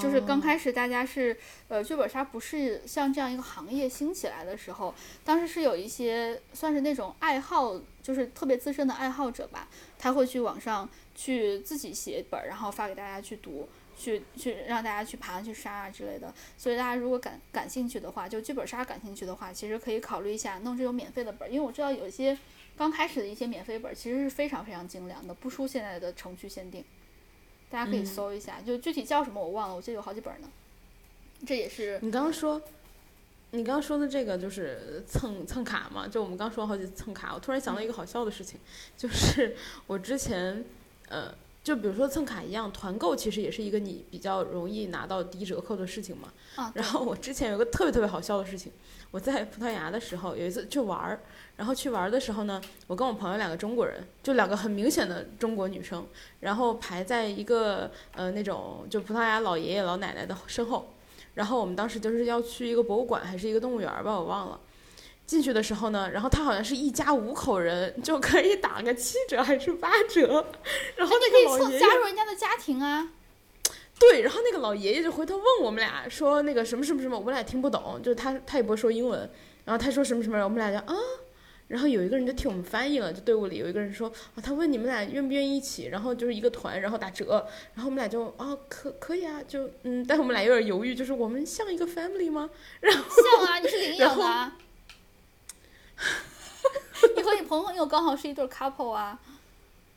就是刚哦开始大家是呃剧本杀不是像这样一个行业兴起来的时候，当时是有一些算是那种爱好，就是特别资深的爱好者吧，他会去网上去自己写本儿，然后发给大家去读。去去让大家去爬去杀啊之类的，所以大家如果感感兴趣的话，就剧本杀感兴趣的话，其实可以考虑一下弄这种免费的本儿，因为我知道有一些刚开始的一些免费本儿其实是非常非常精良的，不输现在的程序限定。大家可以嗯搜一下，就具体叫什么我忘了，我记得有好几本儿呢。这也是你刚刚说，你刚刚说的这个就是蹭蹭卡嘛？就我们刚说了好几次蹭卡，我突然想到一个好笑的事情，就是我之前呃，就比如说蹭卡一样，团购其实也是一个你比较容易拿到低折扣的事情嘛。啊，然后我之前有个特别特别好笑的事情，我在葡萄牙的时候有一次去玩儿，然后去玩儿的时候呢，我跟我朋友两个中国人，就两个很明显的中国女生，然后排在一个呃那种就葡萄牙老爷爷老奶奶的身后，然后我们当时就是要去一个博物馆还是一个动物园吧，我忘了。进去的时候呢，然后他好像是一家五口人 [LAUGHS] 就可以打个七折还是八折，[LAUGHS] 然后那个老爷爷加入人家的家庭啊。对，然后那个老爷爷就回头问我们俩说那个什么什么什么，我们俩听不懂，就是他他也不会说英文，然后他说什么什么，我们俩就啊，然后有一个人就替我们翻译了，就队伍里有一个人说啊，他问你们俩愿不愿意一起，然后就是一个团，然后打折，然后我们俩就啊可可以啊，就嗯，但是我们俩有点犹豫，就是我们像一个 family 吗？然后像啊，你是领然养的、啊。[LAUGHS] 你和你朋友刚好是一对儿 couple 啊。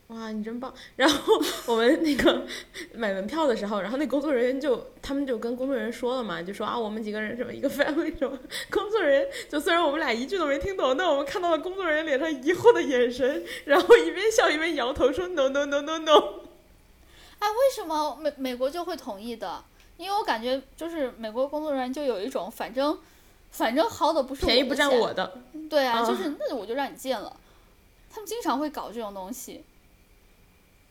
哇，你真棒！然后我们那个 [LAUGHS] 买门票的时候，然后那工作人员就他们就跟工作人员说了嘛，就说啊，我们几个人什么一个 [LAUGHS] family 什么。工作人员就虽然我们俩一句都没听懂，但我们看到了工作人员脸上疑惑的眼神，然后一边笑一边摇头说 no no no no no。哎，为什么美美国就会同意的？因为我感觉就是美国工作人员就有一种反正反正薅的不是便宜不占我的。对啊，啊就是那我就让你进了。他们经常会搞这种东西。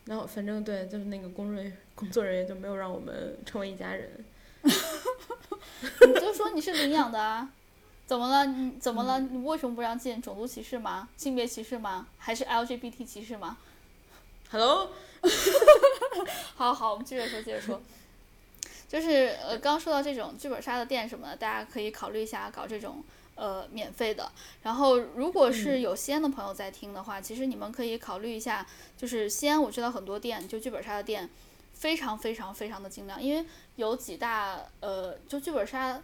然后反正对，就是那个工人工作人员就没有让我们成为一家人。[LAUGHS] 你就说你是领养的啊，怎么了？你怎么了？你为什么不让进？种族歧视吗？性别歧视吗？还是 LGBT 歧视吗？Hello，[LAUGHS] 好好，我们接着说，接着说。就是呃，刚刚说到这种剧本杀的店什么的，大家可以考虑一下搞这种呃免费的。然后，如果是有西安的朋友在听的话，其实你们可以考虑一下，就是西安我知道很多店，就剧本杀的店，非常非常非常的精良，因为有几大呃，就剧本杀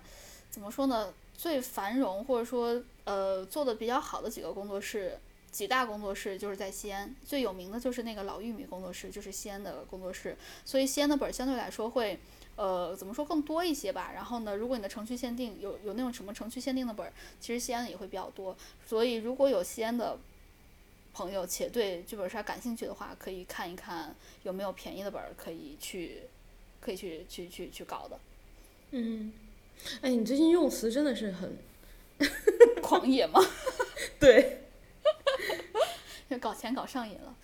怎么说呢，最繁荣或者说呃做的比较好的几个工作室。几大工作室就是在西安，最有名的就是那个老玉米工作室，就是西安的工作室。所以西安的本儿相对来说会，呃，怎么说更多一些吧。然后呢，如果你的程序限定有有那种什么程序限定的本儿，其实西安的也会比较多。所以如果有西安的朋友且对剧本杀感兴趣的话，可以看一看有没有便宜的本儿可以去，可以去去去去搞的。嗯，哎，你最近用词真的是很 [LAUGHS] 狂野吗，[LAUGHS] 对。就 [LAUGHS] 搞钱搞上瘾了。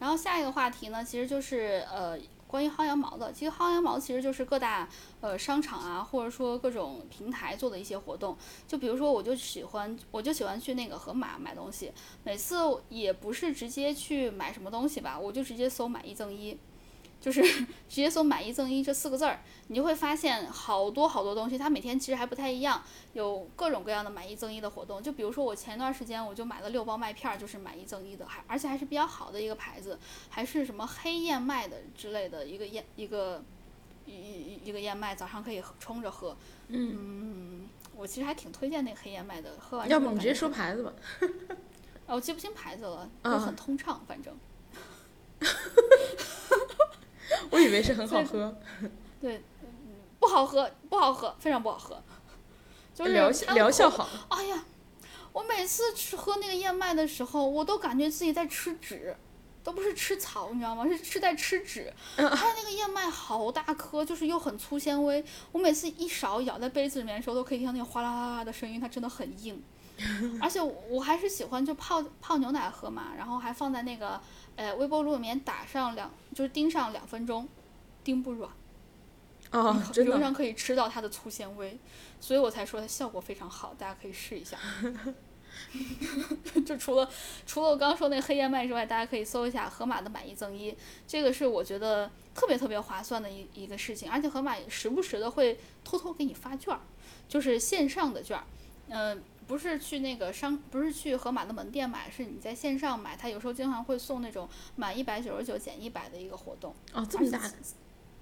然后下一个话题呢，其实就是呃关于薅羊毛的。其实薅羊毛其实就是各大呃商场啊，或者说各种平台做的一些活动。就比如说，我就喜欢我就喜欢去那个盒马买东西，每次也不是直接去买什么东西吧，我就直接搜买一赠一。就是 [LAUGHS] 直接搜“买一赠一”这四个字儿，你就会发现好多好多东西，它每天其实还不太一样，有各种各样的买一赠一的活动。就比如说我前段时间我就买了六包麦片儿，就是买一赠一的，还而且还是比较好的一个牌子，还是什么黑燕麦的之类的一个燕一个一一一个燕麦，早上可以冲着喝。嗯，我其实还挺推荐那个黑燕麦的，喝完之要后不你直接说牌子吧。啊，我记不清牌子了，[LAUGHS] 就啊很通畅，反正。[LAUGHS] [LAUGHS] 我以为是很好喝。[LAUGHS] 对，嗯不好好喝，不好喝，非常不好喝。就是疗效好，哎呀，我每次吃喝那个燕麦的时候，我都感觉自己在吃纸，都不是吃草，你知道吗？是是在吃纸。嗯它那个燕麦好大颗，就是又很粗纤维。我每次一勺舀在杯子里面的时候，都可以听到那个哗啦啦啦的声音，它真的很硬。[LAUGHS] 而且我还是喜欢就泡泡牛奶喝嘛，然后还放在那个呃微波炉里面打上两，就是叮上两分钟，叮不软。哦，[LAUGHS] 真的，仍然可以吃到它的粗纤维，所以我才说它效果非常好，大家可以试一下。[LAUGHS] [LAUGHS] 就除了除了我刚刚说那个黑燕麦之外，大家可以搜一下盒马的买一赠一，这个是我觉得特别特别划算的一一个事情，而且盒马时不时的会偷偷给你发券儿，就是线上的券儿，嗯、不是去那个商，不是去盒马的门店买，是你在线上买，它有时候经常会送那种满一百九十九减一百的一个活动。哦，这么大，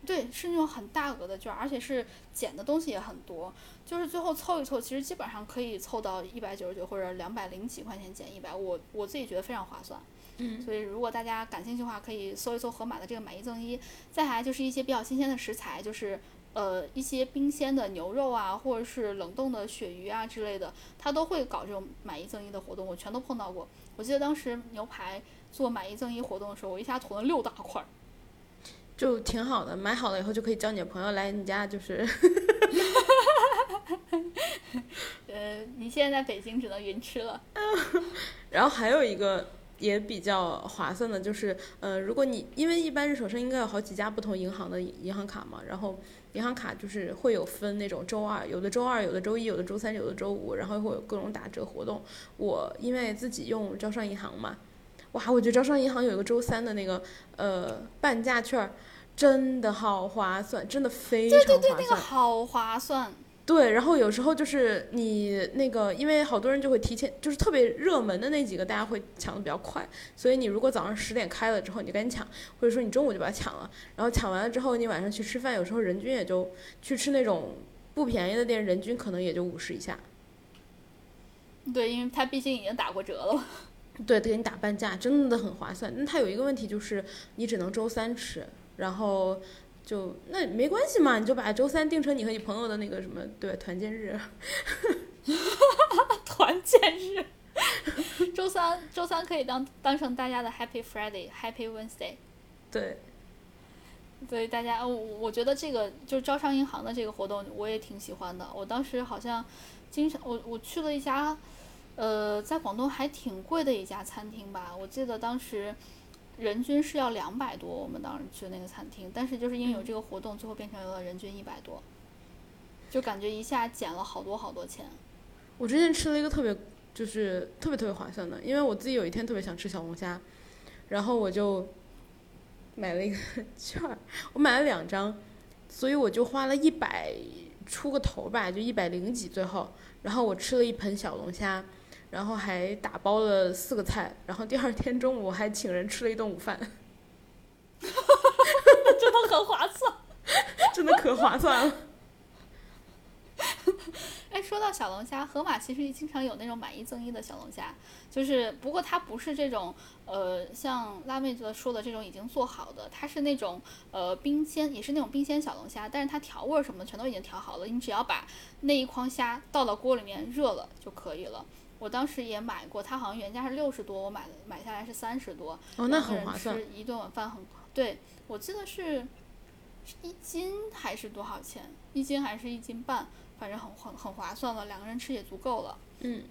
对，是那种很大额的券儿，而且是减的东西也很多，就是最后凑一凑，其实基本上可以凑到一百九十九或者两百零几块钱减一百，我我自己觉得非常划算。嗯，所以如果大家感兴趣的话，可以搜一搜盒马的这个买一赠一。再还就是一些比较新鲜的食材，就是呃一些冰鲜的牛肉啊，或者是冷冻的鳕鱼啊之类的，它都会搞这种买一赠一的活动，我全都碰到过。我记得当时牛排做买一赠一活动的时候，我一下囤了六大块儿。就挺好的，买好了以后就可以叫你的朋友来你家，就是 [LAUGHS] 呃，你现在在北京只能云吃了。[LAUGHS] 然后还有一个也比较划算的，就是呃，如果你因为一般人手上应该有好几家不同银行的银行卡嘛，然后银行卡就是会有分那种周二，有的周二，有的周一，有的周三，有的周五，然后会有各种打折活动。我因为自己用招商银行嘛，哇，我觉得招商银行有一个周三的那个呃半价券儿，真的好划算，真的非常划算。那个好划算。对，然后有时候就是你那个，因为好多人就会提前，就是特别热门的那几个，大家会抢的比较快，所以你如果早上十点开了之后，你就赶紧抢，或者说你中午就把它抢了，然后抢完了之后，你晚上去吃饭，有时候人均也就去吃那种不便宜的店，人均可能也就五十以下，对，因为它毕竟已经打过折了。对，给你打半价，真的很划算。那它有一个问题就是你只能周三吃，然后就那没关系嘛，你就把周三定成你和你朋友的那个什么对团建日。[LAUGHS] 团建日，周三周三可以当当成大家的 Happy Friday、Happy Wednesday。对，所以大家，我我觉得这个就是招商银行的这个活动，我也挺喜欢的。我当时好像经常我我去了一家，呃，在广东还挺贵的一家餐厅吧。我记得当时人均是要两百多，我们当时去的那个餐厅，但是就是因为有这个活动，最后变成了人均一百多，就感觉一下减了好多好多钱。我之前吃了一个特别，就是特别特别划算的，因为我自己有一天特别想吃小龙虾，然后我就买了一个券儿，我买了两张，所以我就花了一百出个头吧，就一百零几最后，然后我吃了一盆小龙虾，然后还打包了四个菜，然后第二天中午还请人吃了一顿午饭，[LAUGHS] 真的很划算。[LAUGHS] 真的可划算了。[LAUGHS] 哎，说到小龙虾，盒马其实经常有那种买一赠一的小龙虾，就是不过它不是这种呃像辣妹子说的这种已经做好的，它是那种呃冰鲜，也是那种冰鲜小龙虾，但是它调味儿什么的全都已经调好了，你只要把那一筐虾倒到锅里面热了就可以了。我当时也买过，它好像原价是六十多，我买的买下来是三十多，哦，那两个人很划算。吃一顿晚饭很对，我记得是是一斤还是多少钱？一斤还是一斤半？反正很很很划算了，两个人吃也足够了。嗯，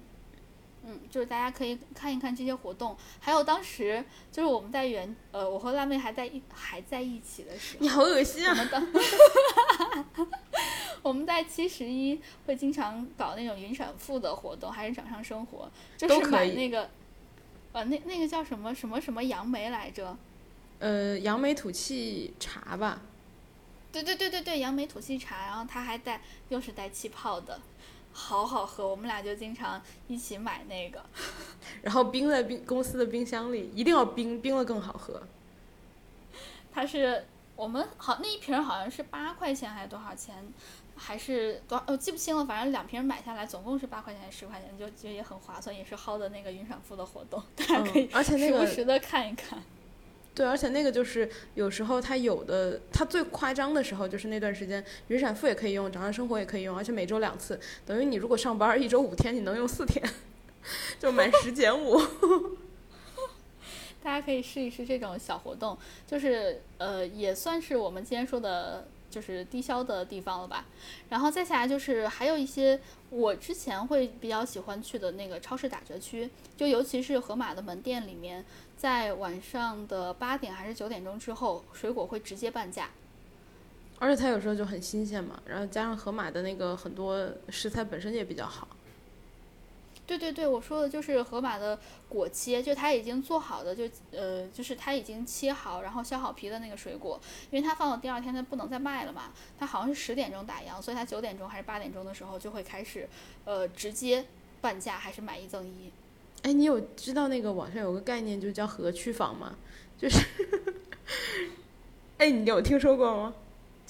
嗯，就是大家可以看一看这些活动，还有当时就是我们在原呃，我和辣妹还在一还在一起的时候，你好恶心啊！我们当 [LAUGHS] [LAUGHS] [LAUGHS] 我们在七十一会经常搞那种云闪付的活动，还是掌上生活，就是买那个呃那那个叫什么什么什么杨梅来着？呃，扬眉吐气茶吧，对对对对对，杨梅吐气茶，然后它还带又是带气泡的，好好喝，我们俩就经常一起买那个。[LAUGHS] 然后冰在冰公司的冰箱里，一定要冰，冰了更好喝。它是我们好那一瓶好像是八块钱还是多少钱，还是多少我记不清了，反正两瓶买下来总共是八块钱还是十块钱，就就也很划算，也是薅的那个云闪付的活动，大家可以嗯，而且那时不个时的看一看。对，而且那个就是有时候它有的，它最夸张的时候就是那段时间，云闪付也可以用，掌上生活也可以用，而且每周两次，等于你如果上班一周五天，你能用四天，[LAUGHS] 就满十减五。[LAUGHS] 大家可以试一试这种小活动，就是呃，也算是我们今天说的，就是低消的地方了吧。然后再下来就是还有一些我之前会比较喜欢去的那个超市打折区，就尤其是盒马的门店里面，在晚上的八点还是九点钟之后，水果会直接半价。而且它有时候就很新鲜嘛，然后加上盒马的那个很多食材本身也比较好。对对对，我说的就是盒马的果切，就它已经做好的，就呃，就是它已经切好，然后削好皮的那个水果，因为它放到第二天它不能再卖了嘛，它好像是十点钟打烊，所以它九点钟还是八点钟的时候就会开始，呃，直接半价还是买一赠一。哎，你有知道那个网上有个概念就叫合区房吗？就是，[LAUGHS] 哎，你有听说过吗？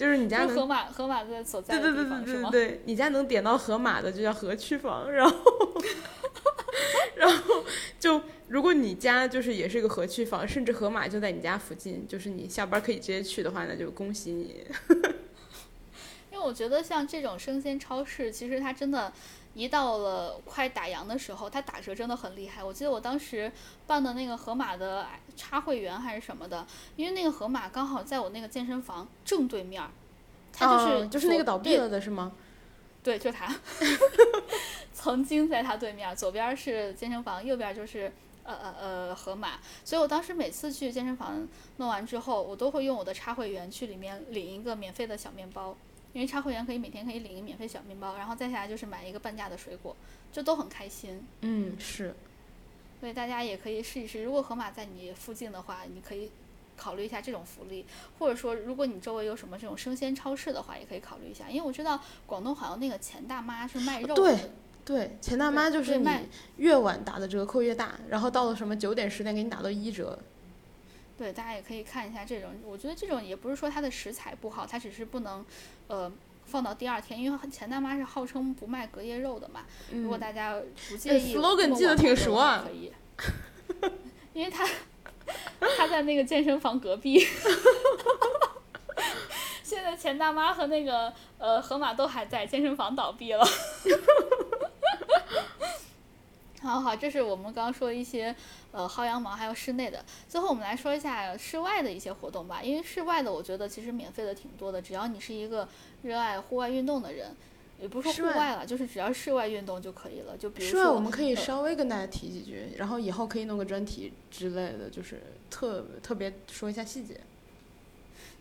就是你家河马河马的所在的地方是吗？对对对对对，你家能点到河马的就叫河区房，然后，[LAUGHS] 然后就如果你家就是也是一个河区房，甚至河马就在你家附近，就是你下班可以直接去的话，那就恭喜你。[LAUGHS] 因为我觉得像这种生鲜超市，其实它真的，一到了快打烊的时候，它打折真的很厉害。我记得我当时办的那个盒马的插会员还是什么的，因为那个盒马刚好在我那个健身房正对面。他就是就是那个倒闭了的是吗？对，就它，[LAUGHS] 曾经在它对面，左边是健身房，右边就是呃呃呃盒马。所以我当时每次去健身房弄完之后，我都会用我的插会员去里面领一个免费的小面包，因为插会员可以每天可以领一个免费小面包，然后再下来就是买一个半价的水果，就都很开心。嗯，是。所以大家也可以试一试，如果盒马在你附近的话，你可以。考虑一下这种福利，或者说，如果你周围有什么这种生鲜超市的话，也可以考虑一下。因为我知道广东好像那个钱大妈是卖肉的。对对，钱大妈就是你越晚打的折扣越大，然后到了什么九点十点给你打到一折。对，大家也可以看一下这种。我觉得这种也不是说它的食材不好，它只是不能呃放到第二天，因为钱大妈是号称不卖隔夜肉的嘛。如果大家不介意，slogan 记得挺熟啊。可以，[LAUGHS] 因为他。他在那个健身房隔壁，[LAUGHS] 现在钱大妈和那个呃河马都还在，健身房倒闭了。[LAUGHS] 好好，这是我们刚刚说一些呃薅羊毛，还有室内的。最后我们来说一下室外的一些活动吧，因为室外的我觉得其实免费的挺多的，只要你是一个热爱户外运动的人。也不是说户外了，就是只要室外运动就可以了。就比如说，我们可以稍微跟大家提几句，然后以后可以弄个专题之类的，就是特特别说一下细节。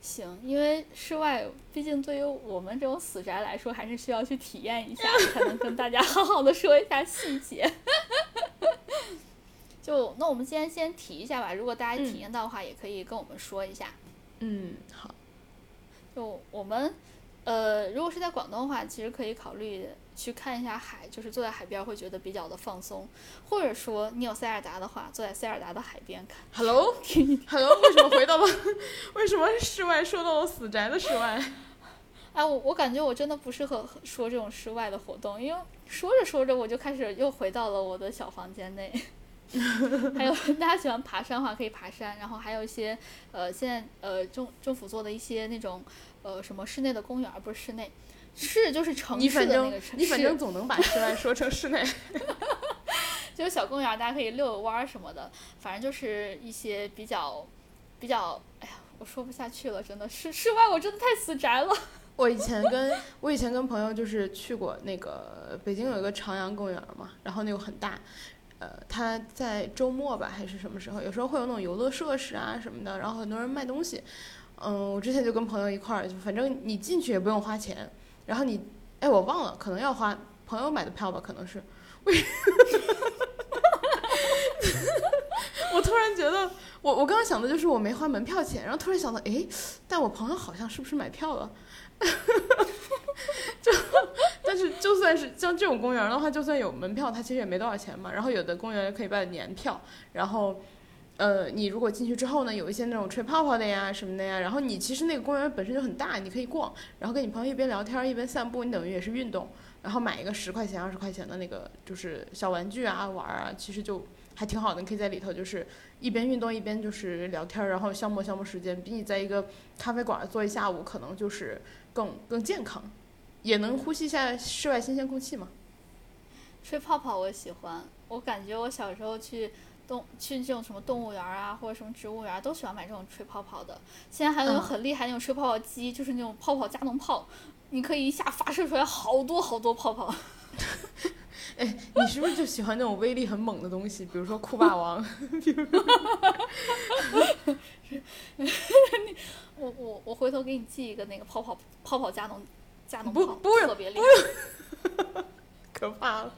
行，因为室外毕竟对于我们这种死宅来说，还是需要去体验一下，[LAUGHS] 才能跟大家好好的说一下细节。就那我们今天先提一下吧，如果大家体验到的话，也可以跟我们说一下。嗯，好。就我们。呃，如果是在广东的话，其实可以考虑去看一下海，就是坐在海边会觉得比较的放松。或者说你有塞尔达的话，坐在塞尔达的海边看。Hello，Hello，[LAUGHS] 为什么回到了？为什么室外说到了死宅的室外？[LAUGHS] 哎，我我感觉我真的不适合说这种室外的活动，因为说着说着我就开始又回到了我的小房间内。还有 [LAUGHS] 大家喜欢爬山的话，可以爬山。然后还有一些呃，现在呃政政府做的一些那种。呃，什么室内的公园不是室内，是就是城市的那个城市。你反正总能把室外说成室内。[LAUGHS] 就是小公园，大家可以遛个弯儿什么的，反正就是一些比较比较，哎呀，我说不下去了，真的是室外，我真的太死宅了。[LAUGHS] 我以前跟我以前跟朋友就是去过那个北京有一个朝阳公园嘛，然后那个很大，呃，他在周末吧还是什么时候，有时候会有那种游乐设施啊什么的，然后很多人卖东西。嗯，我之前就跟朋友一块儿，就反正你进去也不用花钱，然后你，哎，我忘了，可能要花朋友买的票吧，可能是。[LAUGHS] 我突然觉得，我我刚刚想的就是我没花门票钱，然后突然想到，哎，但我朋友好像是不是买票了？[LAUGHS] 就，但是就算是像这种公园的话，就算有门票，它其实也没多少钱嘛。然后有的公园可以办年票，然后。呃，你如果进去之后呢，有一些那种吹泡泡的呀什么的呀，然后你其实那个公园本身就很大，你可以逛，然后跟你朋友一边聊天一边散步，你等于也是运动。然后买一个十块钱二十块钱的那个就是小玩具啊玩啊，其实就还挺好的，你可以在里头就是一边运动一边就是聊天，然后消磨消磨时间，比你在一个咖啡馆坐一下午可能就是更更健康，也能呼吸一下室外新鲜空气嘛。吹泡泡我喜欢，我感觉我小时候去。动去这种什么动物园啊，或者什么植物园，都喜欢买这种吹泡泡的。现在还有那种很厉害那种吹泡泡机，就是那种泡泡加农炮，你可以一下发射出来好多好多泡泡。[LAUGHS] 哎，你是不是就喜欢那种威力很猛的东西？比如说酷霸王。[LAUGHS] 我我我回头给你寄一个那个泡泡泡泡加农加农炮，特别厉害。[LAUGHS] 可怕了。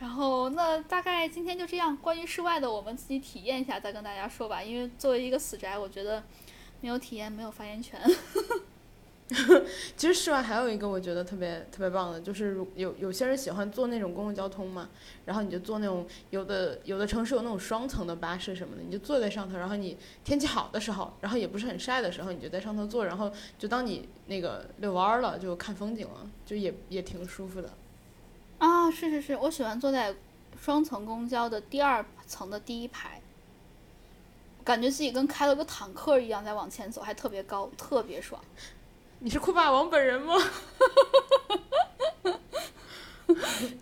然后，那大概今天就这样。关于室外的，我们自己体验一下，再跟大家说吧。因为作为一个死宅，我觉得没有体验没有发言权。[LAUGHS] 其实室外还有一个我觉得特别特别棒的，就是有有些人喜欢坐那种公共交通嘛，然后你就坐那种有的有的城市有那种双层的巴士什么的，你就坐在上头，然后你天气好的时候，然后也不是很晒的时候，你就在上头坐，然后就当你那个遛弯了，就看风景了，就也也挺舒服的。啊，是是是，我喜欢坐在双层公交的第二层的第一排，感觉自己跟开了个坦克一样在往前走，还特别高，特别爽。你是酷霸王本人吗？[LAUGHS]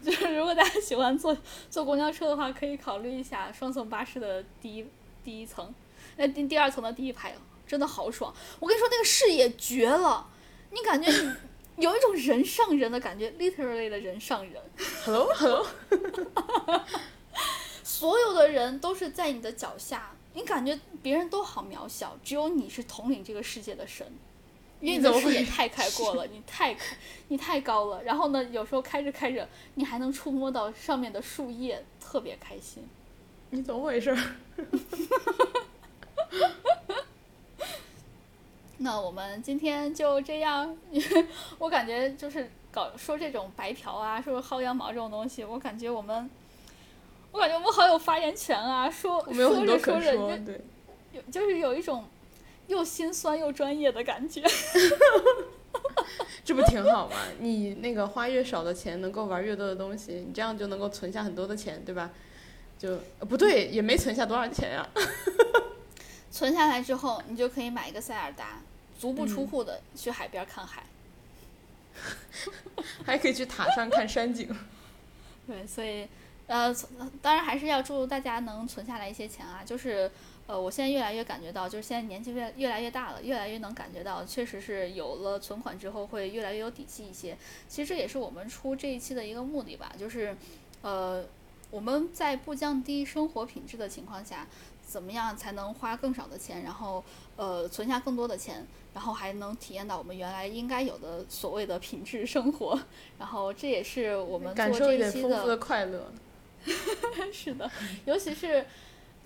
就是如果大家喜欢坐坐公交车的话，可以考虑一下双层巴士的第一第一层，那第第二层的第一排真的好爽。我跟你说，那个视野绝了，你感觉你。有一种人上人的感觉，literally 的人上人。Hello，Hello，[LAUGHS] 所有的人都是在你的脚下，你感觉别人都好渺小，只有你是统领这个世界的神，因为你的视野太开阔了，你太开，[LAUGHS] 你太高了。然后呢，有时候开着开着，你还能触摸到上面的树叶，特别开心。你怎么回事？[LAUGHS] 那我们今天就这样，[LAUGHS] 我感觉就是搞说这种白嫖啊，说薅羊毛这种东西，我感觉我们，我感觉我们好有发言权啊，说说着说着，有就是有一种又心酸又专业的感觉。[LAUGHS] 这不挺好吗？你那个花越少的钱，能够玩越多的东西，你这样就能够存下很多的钱，对吧？就不对，也没存下多少钱呀。[LAUGHS] 存下来之后，你就可以买一个塞尔达，足不出户的去海边看海，[LAUGHS] 还可以去塔上看山景。对，所以呃，当然还是要祝大家能存下来一些钱啊。就是呃，我现在越来越感觉到，就是现在年纪越越来越大了，越来越能感觉到，确实是有了存款之后会越来越有底气一些。其实这也是我们出这一期的一个目的吧，就是呃，我们在不降低生活品质的情况下。怎么样才能花更少的钱，然后呃存下更多的钱，然后还能体验到我们原来应该有的所谓的品质生活？然后这也是我们做这一期的快乐。[LAUGHS] 是的，尤其是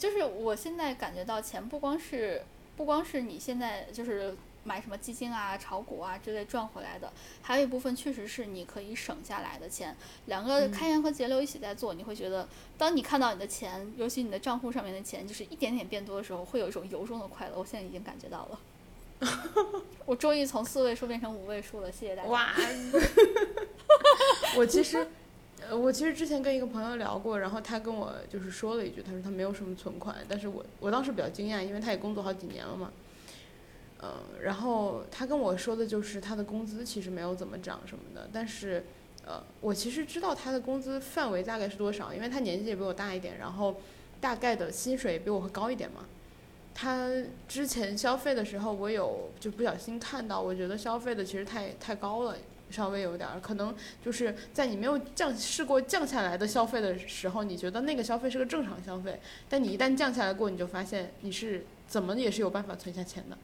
就是我现在感觉到钱不光是不光是你现在就是。买什么基金啊、炒股啊之类赚回来的，还有一部分确实是你可以省下来的钱。两个开源和节流一起在做，你会觉得，当你看到你的钱，尤其你的账户上面的钱，就是一点点变多的时候，会有一种由衷的快乐。我现在已经感觉到了，[LAUGHS] 我终于从四位数变成五位数了，谢谢大家。哇！[LAUGHS] 我其实，呃，我其实之前跟一个朋友聊过，然后他跟我就是说了一句，他说他没有什么存款，但是我我当时比较惊讶，因为他也工作好几年了嘛。嗯，然后他跟我说的就是他的工资其实没有怎么涨什么的，但是，呃，我其实知道他的工资范围大概是多少，因为他年纪也比我大一点，然后大概的薪水比我会高一点嘛。他之前消费的时候，我有就不小心看到，我觉得消费的其实太太高了，稍微有点儿，可能就是在你没有降试过降下来的消费的时候，你觉得那个消费是个正常消费，但你一旦降下来过，你就发现你是怎么也是有办法存下钱的。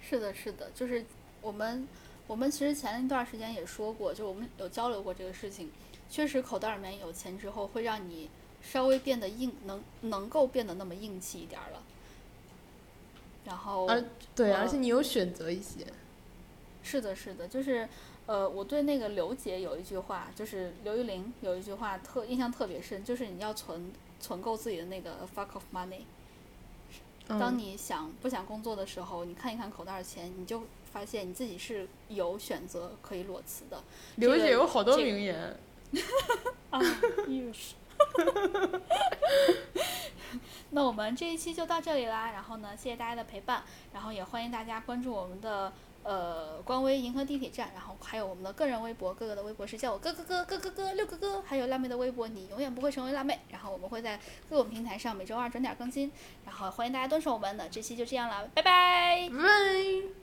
是的，是的，就是我们，我们其实前一段时间也说过，就我们有交流过这个事情。确实，口袋里面有钱之后，会让你稍微变得硬，能能够变得那么硬气一点了。然后，对，而且你有选择一些。是的，是的，就是呃，我对那个刘姐有一句话，就是刘玉玲有一句话特印象特别深，就是你要存存够自己的那个 fuck of money。当嗯你想不想工作的时候，你看一看口袋儿钱，你就发现你自己是有选择可以裸辞的。刘姐有好多名言，[LAUGHS] 啊，又是。[LAUGHS] 那我们这一期就到这里啦，然后呢，谢谢大家的陪伴，然后也欢迎大家关注我们的呃官微银河地铁站，然后还有我们的个人微博，哥哥的微博是叫我哥哥哥哥哥哥六哥哥，还有辣妹的微博，你永远不会成为辣妹，然后我们会在各种平台上每周二准点更新，然后欢迎大家蹲守我们，的这期就这样了，拜。拜。